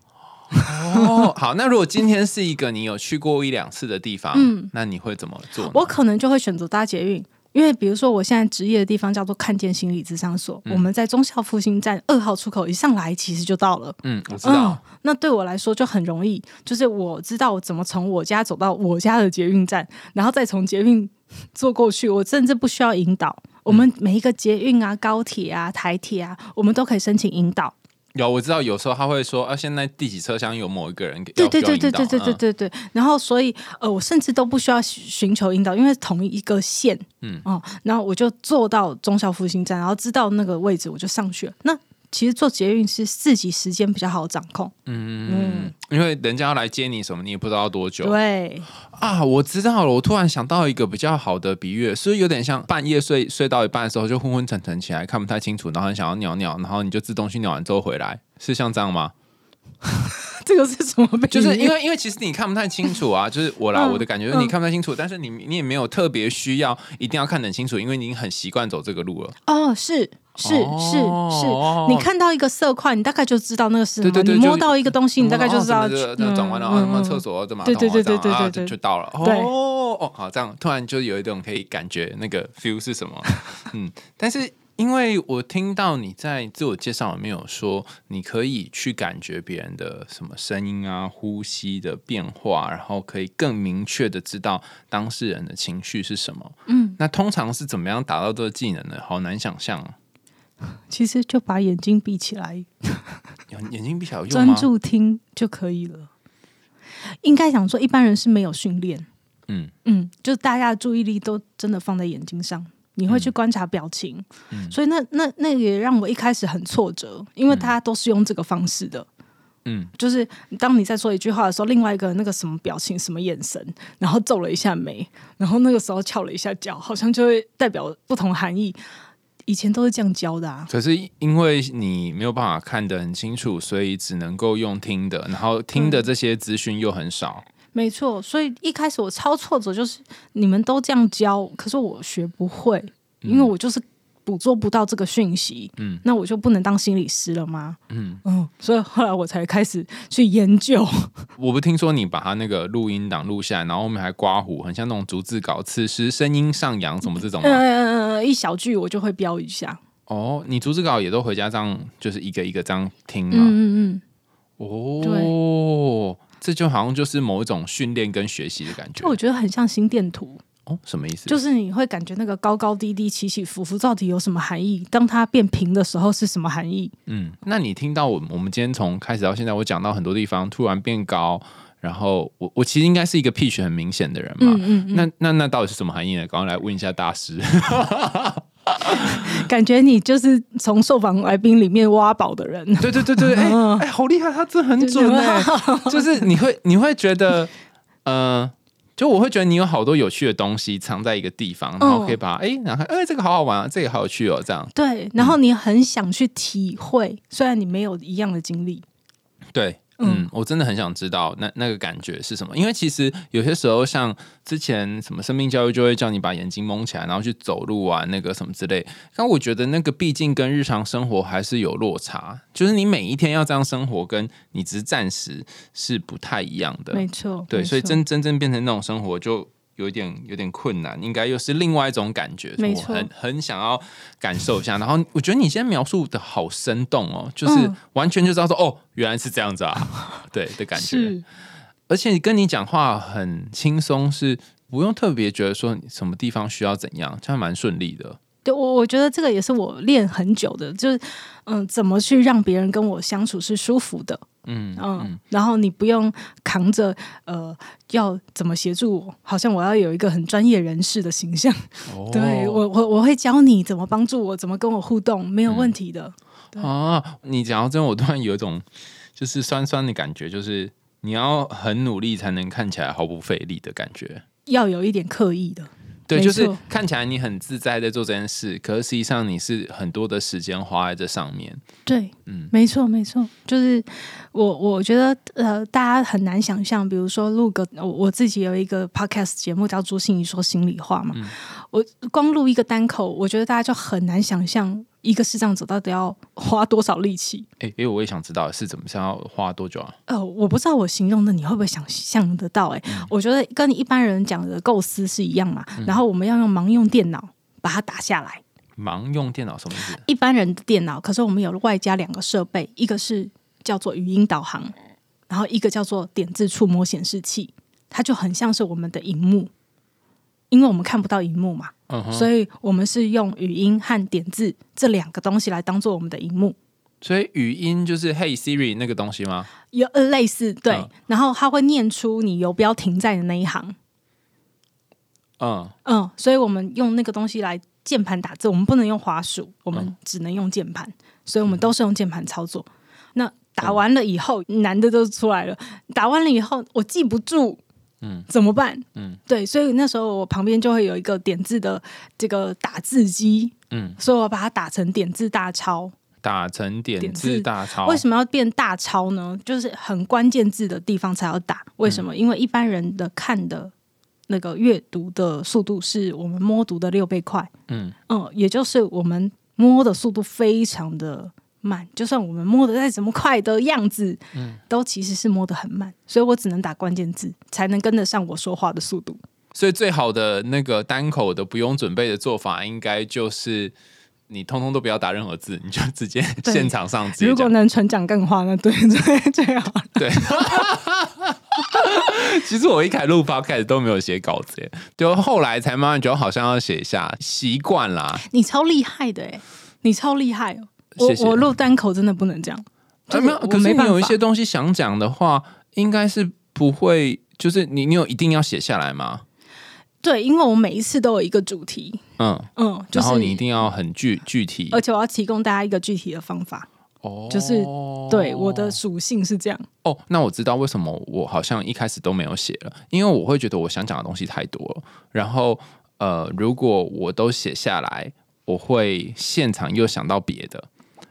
哦，好，那如果今天是一个你有去过一两次的地方，嗯那你会怎么做呢？我可能就会选择搭捷运。因为比如说，我现在职业的地方叫做看见心理咨商所，嗯我们在中校复兴站二号出口一上来，其实就到了。嗯，我知道。嗯，那对我来说就很容易，就是我知道我怎么从我家走到我家的捷运站，然后再从捷运 坐过去，我甚至不需要引导。我们每一个捷运啊、高铁啊、台铁啊，我们都可以申请引导。有，我知道，有时候他会说啊，现在第几车厢有某一个人给对对对对对对对嗯对对。然后所以呃，我甚至都不需要寻寻求引导，因为同一个线，嗯嗯哦，然后我就坐到中校复兴站，然后知道那个位置，我就上去了。那其实做捷运是自己时间比较好掌控，嗯，因为人家要来接你什么，你也不知道多久。对啊，我知道了，我突然想到一个比较好的比喻，是有点像半夜睡睡到一半的时候就昏昏沉沉起来，看不太清楚，然后很想要尿尿，然后你就自动去尿完之后回来，是像这样吗？这个是什么？就是因为因为其实你看不太清楚啊，就是我啦，嗯我的感觉是你看不太清楚，但是你你也没有特别需要一定要看得很清楚，因为你已经很习惯走这个路了。哦，是是是哦是，你看到一个色块，你大概就知道那个是什么。你摸到一个东西，你大概就知道哦什么这转弯了，嗯啊，什么嗯厕所，怎么对对对对对对就就到了。对哦哦，好，这样突然就有一种可以感觉那个 feel 是什么。嗯，但是因为我听到你在自我介绍里面有说，你可以去感觉别人的什么声音啊、呼吸的变化，然后可以更明确的知道当事人的情绪是什么。嗯，那通常是怎么样达到这个技能呢？好难想象啊。其实就把眼睛闭起来，眼眼睛闭起来有用专？注听就可以了。应该讲说，一般人是没有训练，嗯嗯，就大家的注意力都真的放在眼睛上，你会去观察表情，嗯所以那那那也让我一开始很挫折，因为大家都是用这个方式的。嗯，就是当你在说一句话的时候，另外一个那个什么表情、什么眼神，然后皱了一下眉，然后那个时候翘了一下脚，好像就会代表不同含义。以前都是这样教的啊，可是因为你没有办法看得很清楚，所以只能够用听的，然后听的这些资讯又很少。没错。所以一开始我超挫折，就是你们都这样教，可是我学不会，因为我就是捕捉不到这个讯息。嗯嗯，那我就不能当心理师了吗？嗯，嗯，所以后来我才开始去研究。我不听说你把他那个录音档录下来，然后后面还刮胡，很像那种逐字稿，此时声音上扬什么这种吗？呃，一小句我就会标一下。哦，你逐字稿也都回家这样，就是一个一个这样听吗？嗯嗯嗯，哦，这就好像就是某一种训练跟学习的感觉就。我觉得很像心电图。哦，什么意思？就是你会感觉那个高高低低、起起伏伏到底有什么含义？当它变平的时候是什么含义？嗯，那你听到我我们今天从开始到现在，我讲到很多地方突然变高，然后我我其实应该是一个 pitch 很明显的人嘛。嗯嗯嗯，那那那到底是什么含义呢？赶快来问一下大师。感觉你就是从受访来宾里面挖宝的人。对对对对，哎、嗯哎、好厉害，他真的很准哎、就是你会你会觉得，呃，就我会觉得你有好多有趣的东西藏在一个地方，然后可以把它哎然后，哎、这个好好玩啊，这个好有趣哦，这样对，然后你很想去体会，虽然你没有一样的经历。对。嗯，我真的很想知道那那个感觉是什么，因为其实有些时候，像之前什么生命教育就会叫你把眼睛蒙起来，然后去走路啊，那个什么之类。但我觉得那个毕竟跟日常生活还是有落差，就是你每一天要这样生活，跟你只是暂时是不太一样的。没错，对，所以真真正变成那种生活就有一点有点困难，应该又是另外一种感觉。我没错很很想要感受一下。然后我觉得你现在描述的好生动哦，就是嗯完全就知道说、哦，原来是这样子啊，对的感觉。是而且跟你讲话很轻松，是不用特别觉得说什么地方需要怎样，这样蛮顺利的。对我，我觉得这个也是我练很久的，就是嗯，怎么去让别人跟我相处是舒服的，嗯嗯，然后你不用扛着呃要怎么协助我，好像我要有一个很专业人士的形象，哦。对我我我会教你怎么帮助我，怎么跟我互动，没有问题的。啊，你讲到这，我突然有一种就是酸酸的感觉，就是你要很努力才能看起来毫不费力的感觉。要有一点刻意的，对，就是看起来你很自在在做这件事，可是实际上你是很多的时间花在这上面。对，嗯。没错，没错，就是我我觉得呃，大家很难想象，比如说录个我我自己有一个 podcast 节目叫朱心怡说心里话嘛，嗯。我光录一个单口，我觉得大家就很难想象一个视障者到底要花多少力气。哎、因为我也想知道是怎么是要花多久啊？呃，我不知道我形容的你会不会想象得到、欸？哎、嗯我觉得跟你一般人讲的构思是一样嘛。然后我们要用盲用电脑把它打下来，盲用电脑什么意思？一般人的电脑，可是我们有外加两个设备，一个是叫做语音导航，然后一个叫做点字触摸显示器，它就很像是我们的荧幕，因为我们看不到荧幕嘛，嗯，所以我们是用语音和点字这两个东西来当做我们的荧幕。所以语音就是 Hey Siri 那个东西吗？有呃类似对，嗯然后它会念出你游标停在的那一行，嗯，嗯，所以我们用那个东西来键盘打字，我们不能用滑鼠，我们嗯只能用键盘，所以我们都是用键盘操作。那打完了以后，难的都出来了。打完了以后，我记不住，嗯，怎么办？嗯，对，所以那时候我旁边就会有一个点字的这个打字机，嗯，所以我把它打成点字大抄。打成点点字字大抄。为什么要变大抄呢？就是很关键字的地方才要打。为什嗯么？因为一般人的看的那个阅读的速度是我们摸读的六倍快。嗯嗯，也就是我们摸的速度非常的慢，就算我们摸的再怎么快的样子，嗯都其实是摸得很慢，所以我只能打关键字才能跟得上我说话的速度。所以最好的那个单口的不用准备的做法，应该就是你通通都不要打任何字，你就直接对现场上直接如果。能纯讲更话，那对对最好。对，其实我一开始录 podcast 都没有写稿子耶，就后来才慢慢觉得好像要写一下，习惯啦。你超厉害的哎、你超厉害哦！我谢谢。我录单口真的不能这样，就啊，没有，可是你有一些东西想讲的话，应该是不会，就是你你有一定要写下来吗？对，因为我每一次都有一个主题，嗯，嗯，就是然后你一定要很具具体。而且我要提供大家一个具体的方法。哦，就是对，我的属性是这样。哦，那我知道为什么我好像一开始都没有写了，因为我会觉得我想讲的东西太多了，然后呃，如果我都写下来，我会现场又想到别的，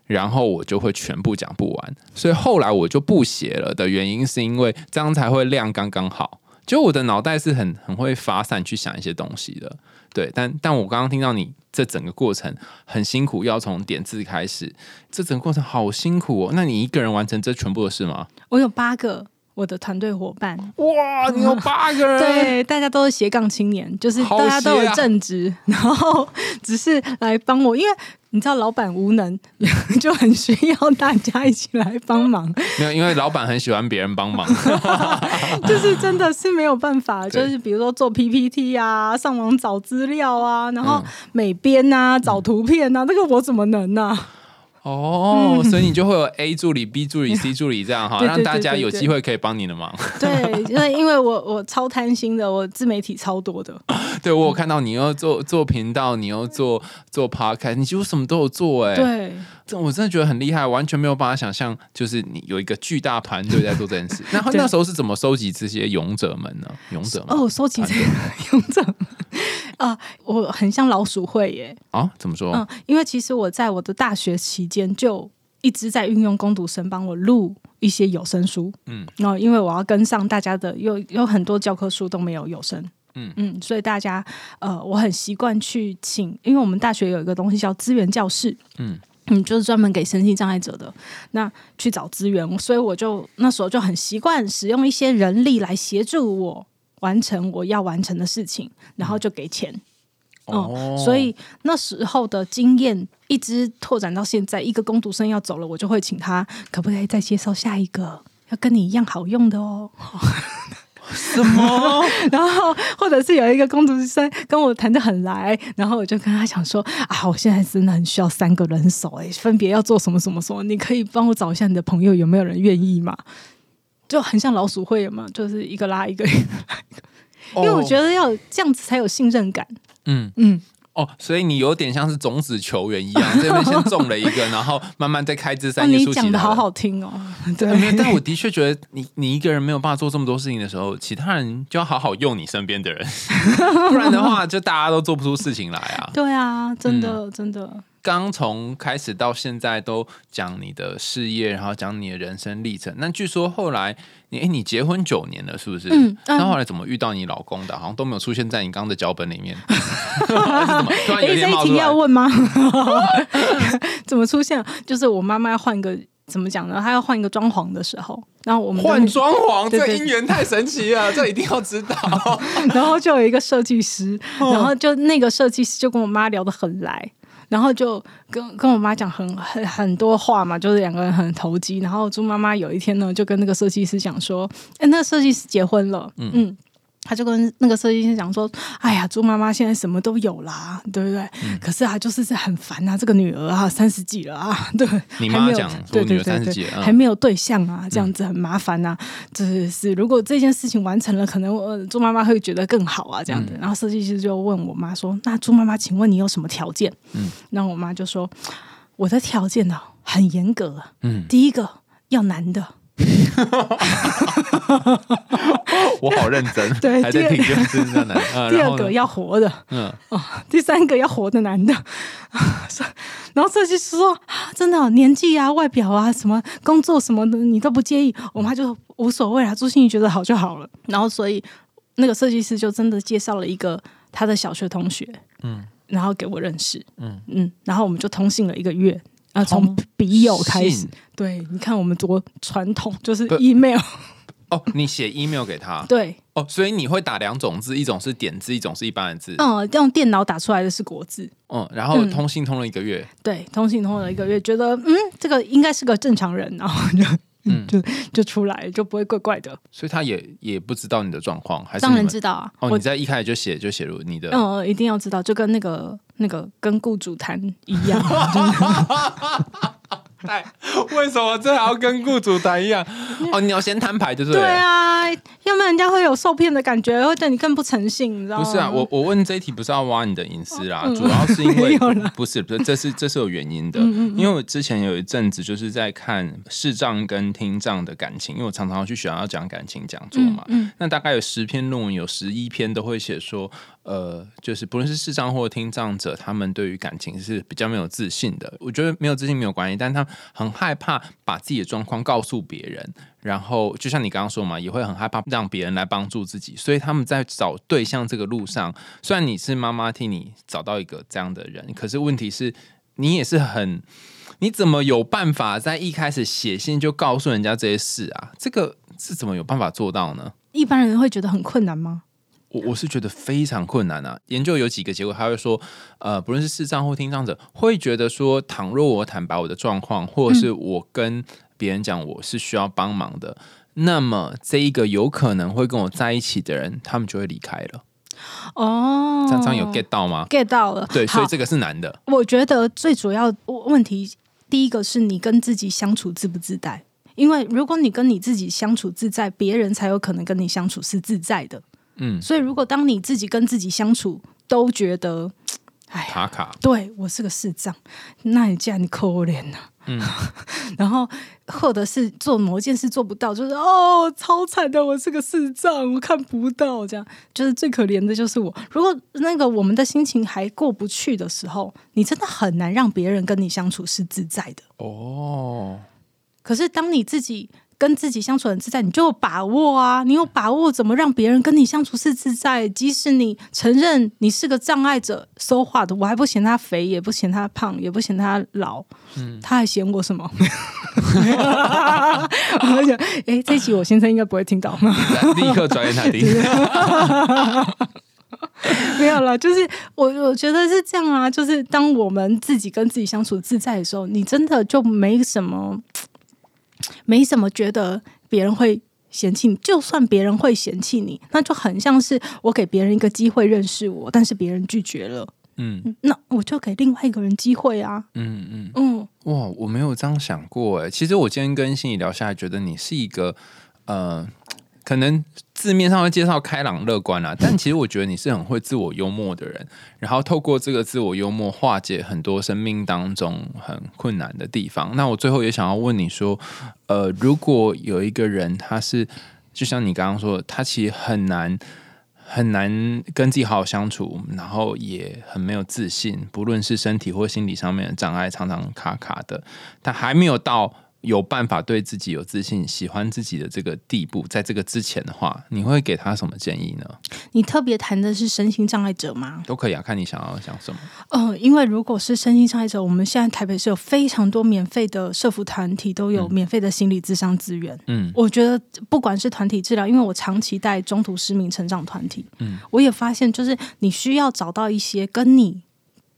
然后我就会全部讲不完，所以后来我就不写了的原因是因为这样才会量刚刚好。就我的脑袋是很很会发散去想一些东西的，对，但但我刚刚听到你这整个过程很辛苦，要从点字开始，这整个过程好辛苦哦。那你一个人完成这全部的事吗？我有八个我的团队伙伴，哇，你有八个人，对，大家都是斜杠青年，就是大家都有正职，然后只是来帮我，因为你知道老板无能，就很需要大家一起来帮忙，没有，因为老板很喜欢别人帮忙。就是真的是没有办法，就是比如说做 PPT 啊，上网找资料啊，然后嗯。美编啊，找图片啊，这个我怎么能啊？哦，所以你就会有 A 助理、B 助理、C 助理这样哈，让大家有机会可以帮你的忙。对，因为因为我我超贪心的，我自媒体超多的。对我有看到你又做做频道，你又做做 podcast，你几乎什么都有做哎。对，这我真的觉得很厉害，完全没有办法想象，就是你有一个巨大团队在做这件事。那 对那时候是怎么收集这些勇者们呢？勇者们哦，收集这些 勇者们啊，我很像老鼠会耶。啊，怎么说？嗯，因为其实我在我的大学期间就一直在运用攻读生帮我录一些有声书，嗯嗯，然后因为我要跟上大家的，有有很多教科书都没有有声。嗯。嗯所以大家呃，我很习惯去请，因为我们大学有一个东西叫资源教室，嗯。嗯，就是专门给身心障碍者的，那去找资源，所以我就那时候就很习惯使用一些人力来协助我完成我要完成的事情，然后就给钱。哦所以那时候的经验一直拓展到现在，一个工读生要走了，我就会请他，可不可以再介绍下一个，要跟你一样好用的哦。什么？然后或者是有一个工读生跟我谈的很来，然后我就跟他讲说啊，我现在真的很需要三个人手，哎，分别要做什么什么什么，你可以帮我找一下你的朋友有没有人愿意吗？就很像老鼠会嘛，就是一个拉一个，因为我觉得，得要这样子才有信任感。嗯嗯，哦，所以你有点像是种子球员一样，这边先种了一个，然后慢慢再开枝哦，散叶你讲的好好听哦，对，没有但我的确觉得你你一个人没有办法做这么多事情的时候，其他人就要好好用你身边的人，不然的话，就大家都做不出事情来啊。对啊，真的、真的，刚从开始到现在都讲你的事业，然后讲你的人生历程。那据说后来你哎，你结婚九年了，是不是？嗯嗯那后来怎么遇到你老公的？好像都没有出现在你刚刚的脚本里面。是怎么突然有诶，一天冒出来这一题要？问吗？怎么出现？就是我妈妈要换个怎么讲呢？她要换一个装潢的时候，然后我们的换装潢，这姻缘太神奇了，这一定要知道。然后就有一个设计师，然后就那个设计师就跟我妈聊得很来。然后就跟跟我妈讲很很很多话嘛，就是两个人很投机。然后猪妈妈有一天呢，就跟那个设计师讲说：“哎，那个设计师结婚了，嗯。他就跟那个设计师讲说：“哎呀，猪妈妈现在什么都有啦，对不对？可是啊，就是很烦啊，这个女儿啊，三十几了啊，对，你还没有妈讲对对对对30几了嗯。还没有对象啊，这样子很麻烦啊、就是是，如果这件事情完成了，可能我猪妈妈会觉得更好啊，这样嗯。子。然后设计师就问我妈说：“那猪妈妈，请问你有什么条件？”嗯。然后我妈就说：“我的条件呢、很严格啊，嗯，第一个要男的，我好认真，对还在第听，就是这样的。嗯第二个要活的，嗯，第三个要活的男的。然后设计师说：“啊真的哦、年纪啊、外表啊、什么工作什么的，你都不介意。”我妈就无所谓啦，朱心怡觉得好就好了。然后所以那个设计师就真的介绍了一个他的小学同学，嗯嗯，然后给我认识，嗯嗯嗯，然后我们就通信了一个月。呃，从笔友开始，对，你看我们多传统，就是 email，哦，你写 email 给他，对，哦，所以你会打两种字，一种是点字，一种是一般的字，嗯，用电脑打出来的是国字，嗯，然后通信通了一个月，对，通信通了一个月，觉得嗯，这个应该是个正常人，然后就嗯 就就出来，就不会怪怪的。所以他也也不知道你的状况，还是当然知道啊，哦，你在一开始就写就写入你的，嗯一定要知道，就跟那个那个跟雇主谈一样，哎，为什么这还要跟雇主谈一样？哦，你要先摊牌，就是对？啊，要不然人家会有受骗的感觉，会对你更不诚信，你知道吗？不是啊，我我问这一题不是要挖你的隐私啦，嗯主要是因为 不是不是，这是这是有原因的。嗯因为我之前有一阵子就是在看视障跟听障的感情，因为我常常要去学校要讲感情讲座嘛。嗯那大概有十篇论文，有十一篇都会写说，呃，就是不论是视障或听障者，他们对于感情是比较没有自信的。我觉得没有自信没有关系，但他很害怕把自己的状况告诉别人，然后就像你刚刚说嘛，也会很害怕让别人来帮助自己，所以他们在找对象这个路上，虽然你是妈妈替你找到一个这样的人，可是问题是你也是很。你怎么有办法在一开始写信就告诉人家这些事啊？这个是怎么有办法做到呢？一般人会觉得很困难吗？我我是觉得非常困难啊。研究有几个结果，他会说，呃，不论是视障或听障者，会觉得说，倘若我坦白我的状况，或者是我跟别人讲我是需要帮忙的，那么这一个有可能会跟我在一起的人，他们就会离开了。哦，常常有 get 到吗？get 到了，对，所以好这个是难的。我觉得最主要问题第一个是你跟自己相处自不自在，因为如果你跟你自己相处自在，别人才有可能跟你相处是自在的。嗯，所以如果当你自己跟自己相处都觉得，哎，卡卡，对我是个视障，那你既然你可怜呐、嗯，然后或者是做某件事做不到，就是哦，超惨的，我是个视障，我看不到，这样就是最可怜的就是我。如果那个我们的心情还过不去的时候，你真的很难让别人跟你相处是自在的。哦，可是当你自己跟自己相处很自在，你就有把握啊！你有把握怎么让别人跟你相处是自在？即使你承认你是个障碍者，so what？我还不嫌他肥，也不嫌他胖，也不嫌他老，他还嫌我什么？我想，哎、这一集我先生应该不会听到。立刻转给他听。没有了，就是我我觉得是这样啊，就是当我们自己跟自己相处自在的时候，你真的就没什么，没什么觉得别人会嫌弃你。就算别人会嫌弃你，那就很像是我给别人一个机会认识我，但是别人拒绝了，嗯那我就给另外一个人机会啊。嗯嗯，嗯，哇，我没有这样想过哎。其实我今天跟心怡聊下来，觉得你是一个呃，可能字面上会介绍开朗乐观啊，但其实我觉得你是很会自我幽默的人，然后透过这个自我幽默化解很多生命当中很困难的地方。那我最后也想要问你说，呃，如果有一个人他是就像你刚刚说的，他其实很难。很难跟自己好好相处，然后也很没有自信，不论是身体或心理上面的障碍，常常卡卡的。他还没有到有办法对自己有自信、喜欢自己的这个地步，在这个之前的话，你会给他什么建议呢？你特别谈的是身心障碍者吗？都可以啊，看你想要讲什么。嗯，因为如果是身心障碍者，我们现在台北是有非常多免费的社服团体，都有免费的心理咨商资源。嗯我觉得不管是团体治疗，因为我长期带中途失明成长团体，嗯我也发现，就是你需要找到一些跟你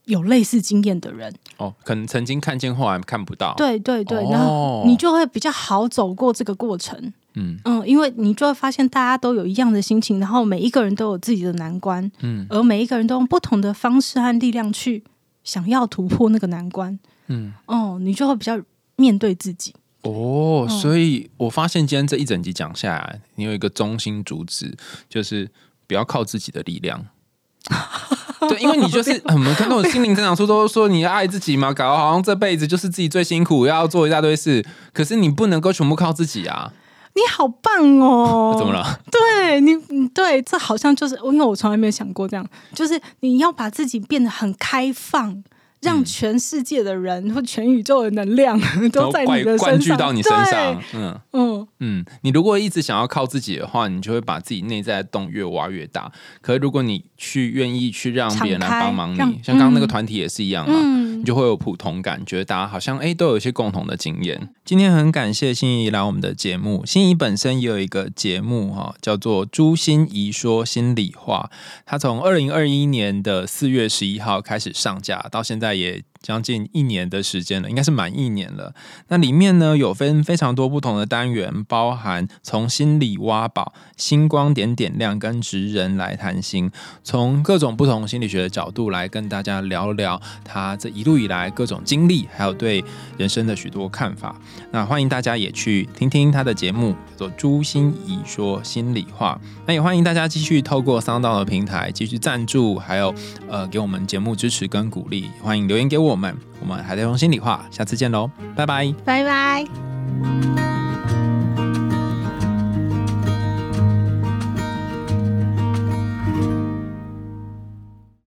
有类似经验的人，哦，可能曾经看见，后来看不到。，对对对，哦然后你就会比较好走过这个过程。嗯嗯，因为你就会发现大家都有一样的心情，然后每一个人都有自己的难关，嗯而每一个人都用不同的方式和力量去想要突破那个难关。嗯，哦，你就会比较面对自己。哦，嗯所以我发现今天这一整集讲下来，你有一个中心主旨，就是不要靠自己的力量。对，因为你就是我们看那种心灵成长书都说你要爱自己嘛，搞得好像这辈子就是自己最辛苦，要做一大堆事，可是你不能够全部靠自己啊！你好棒哦！怎么？了？对你，嗯对，这好像就是因为我从来没有想过这样，就是你要把自己变得很开放，让全世界的人或全宇宙的能量 都在灌你的身上，到你身上对。，嗯。嗯，嗯，你如果一直想要靠自己的话，你就会把自己内在的洞越挖越大。可是如果你去愿意去让别人来帮忙你，像刚刚那个嗯。团体也是一样嘛，嗯就会有普通感，觉得大家好像哎都有一些共同的经验。今天很感谢心仪来我们的节目，心仪本身也有一个节目哈、叫做《朱心怡说心里话》，它从二零二一年的四月十一号开始上架，到现在也将近一年的时间了，应该是满一年了。那里面呢有分非常多不同的单元，包含从心里挖宝、星光点点亮跟职人来谈心，从各种不同心理学的角度来跟大家聊聊他这一路以来各种经历，还有对人生的许多看法。那欢迎大家也去听听他的节目，叫做《朱心怡说心里话》。那也欢迎大家继续透过桑道的平台继续赞助，还有呃给我们节目支持跟鼓励。欢迎留言给我我们，我们还在用心里话，下次见喽，拜拜。拜拜。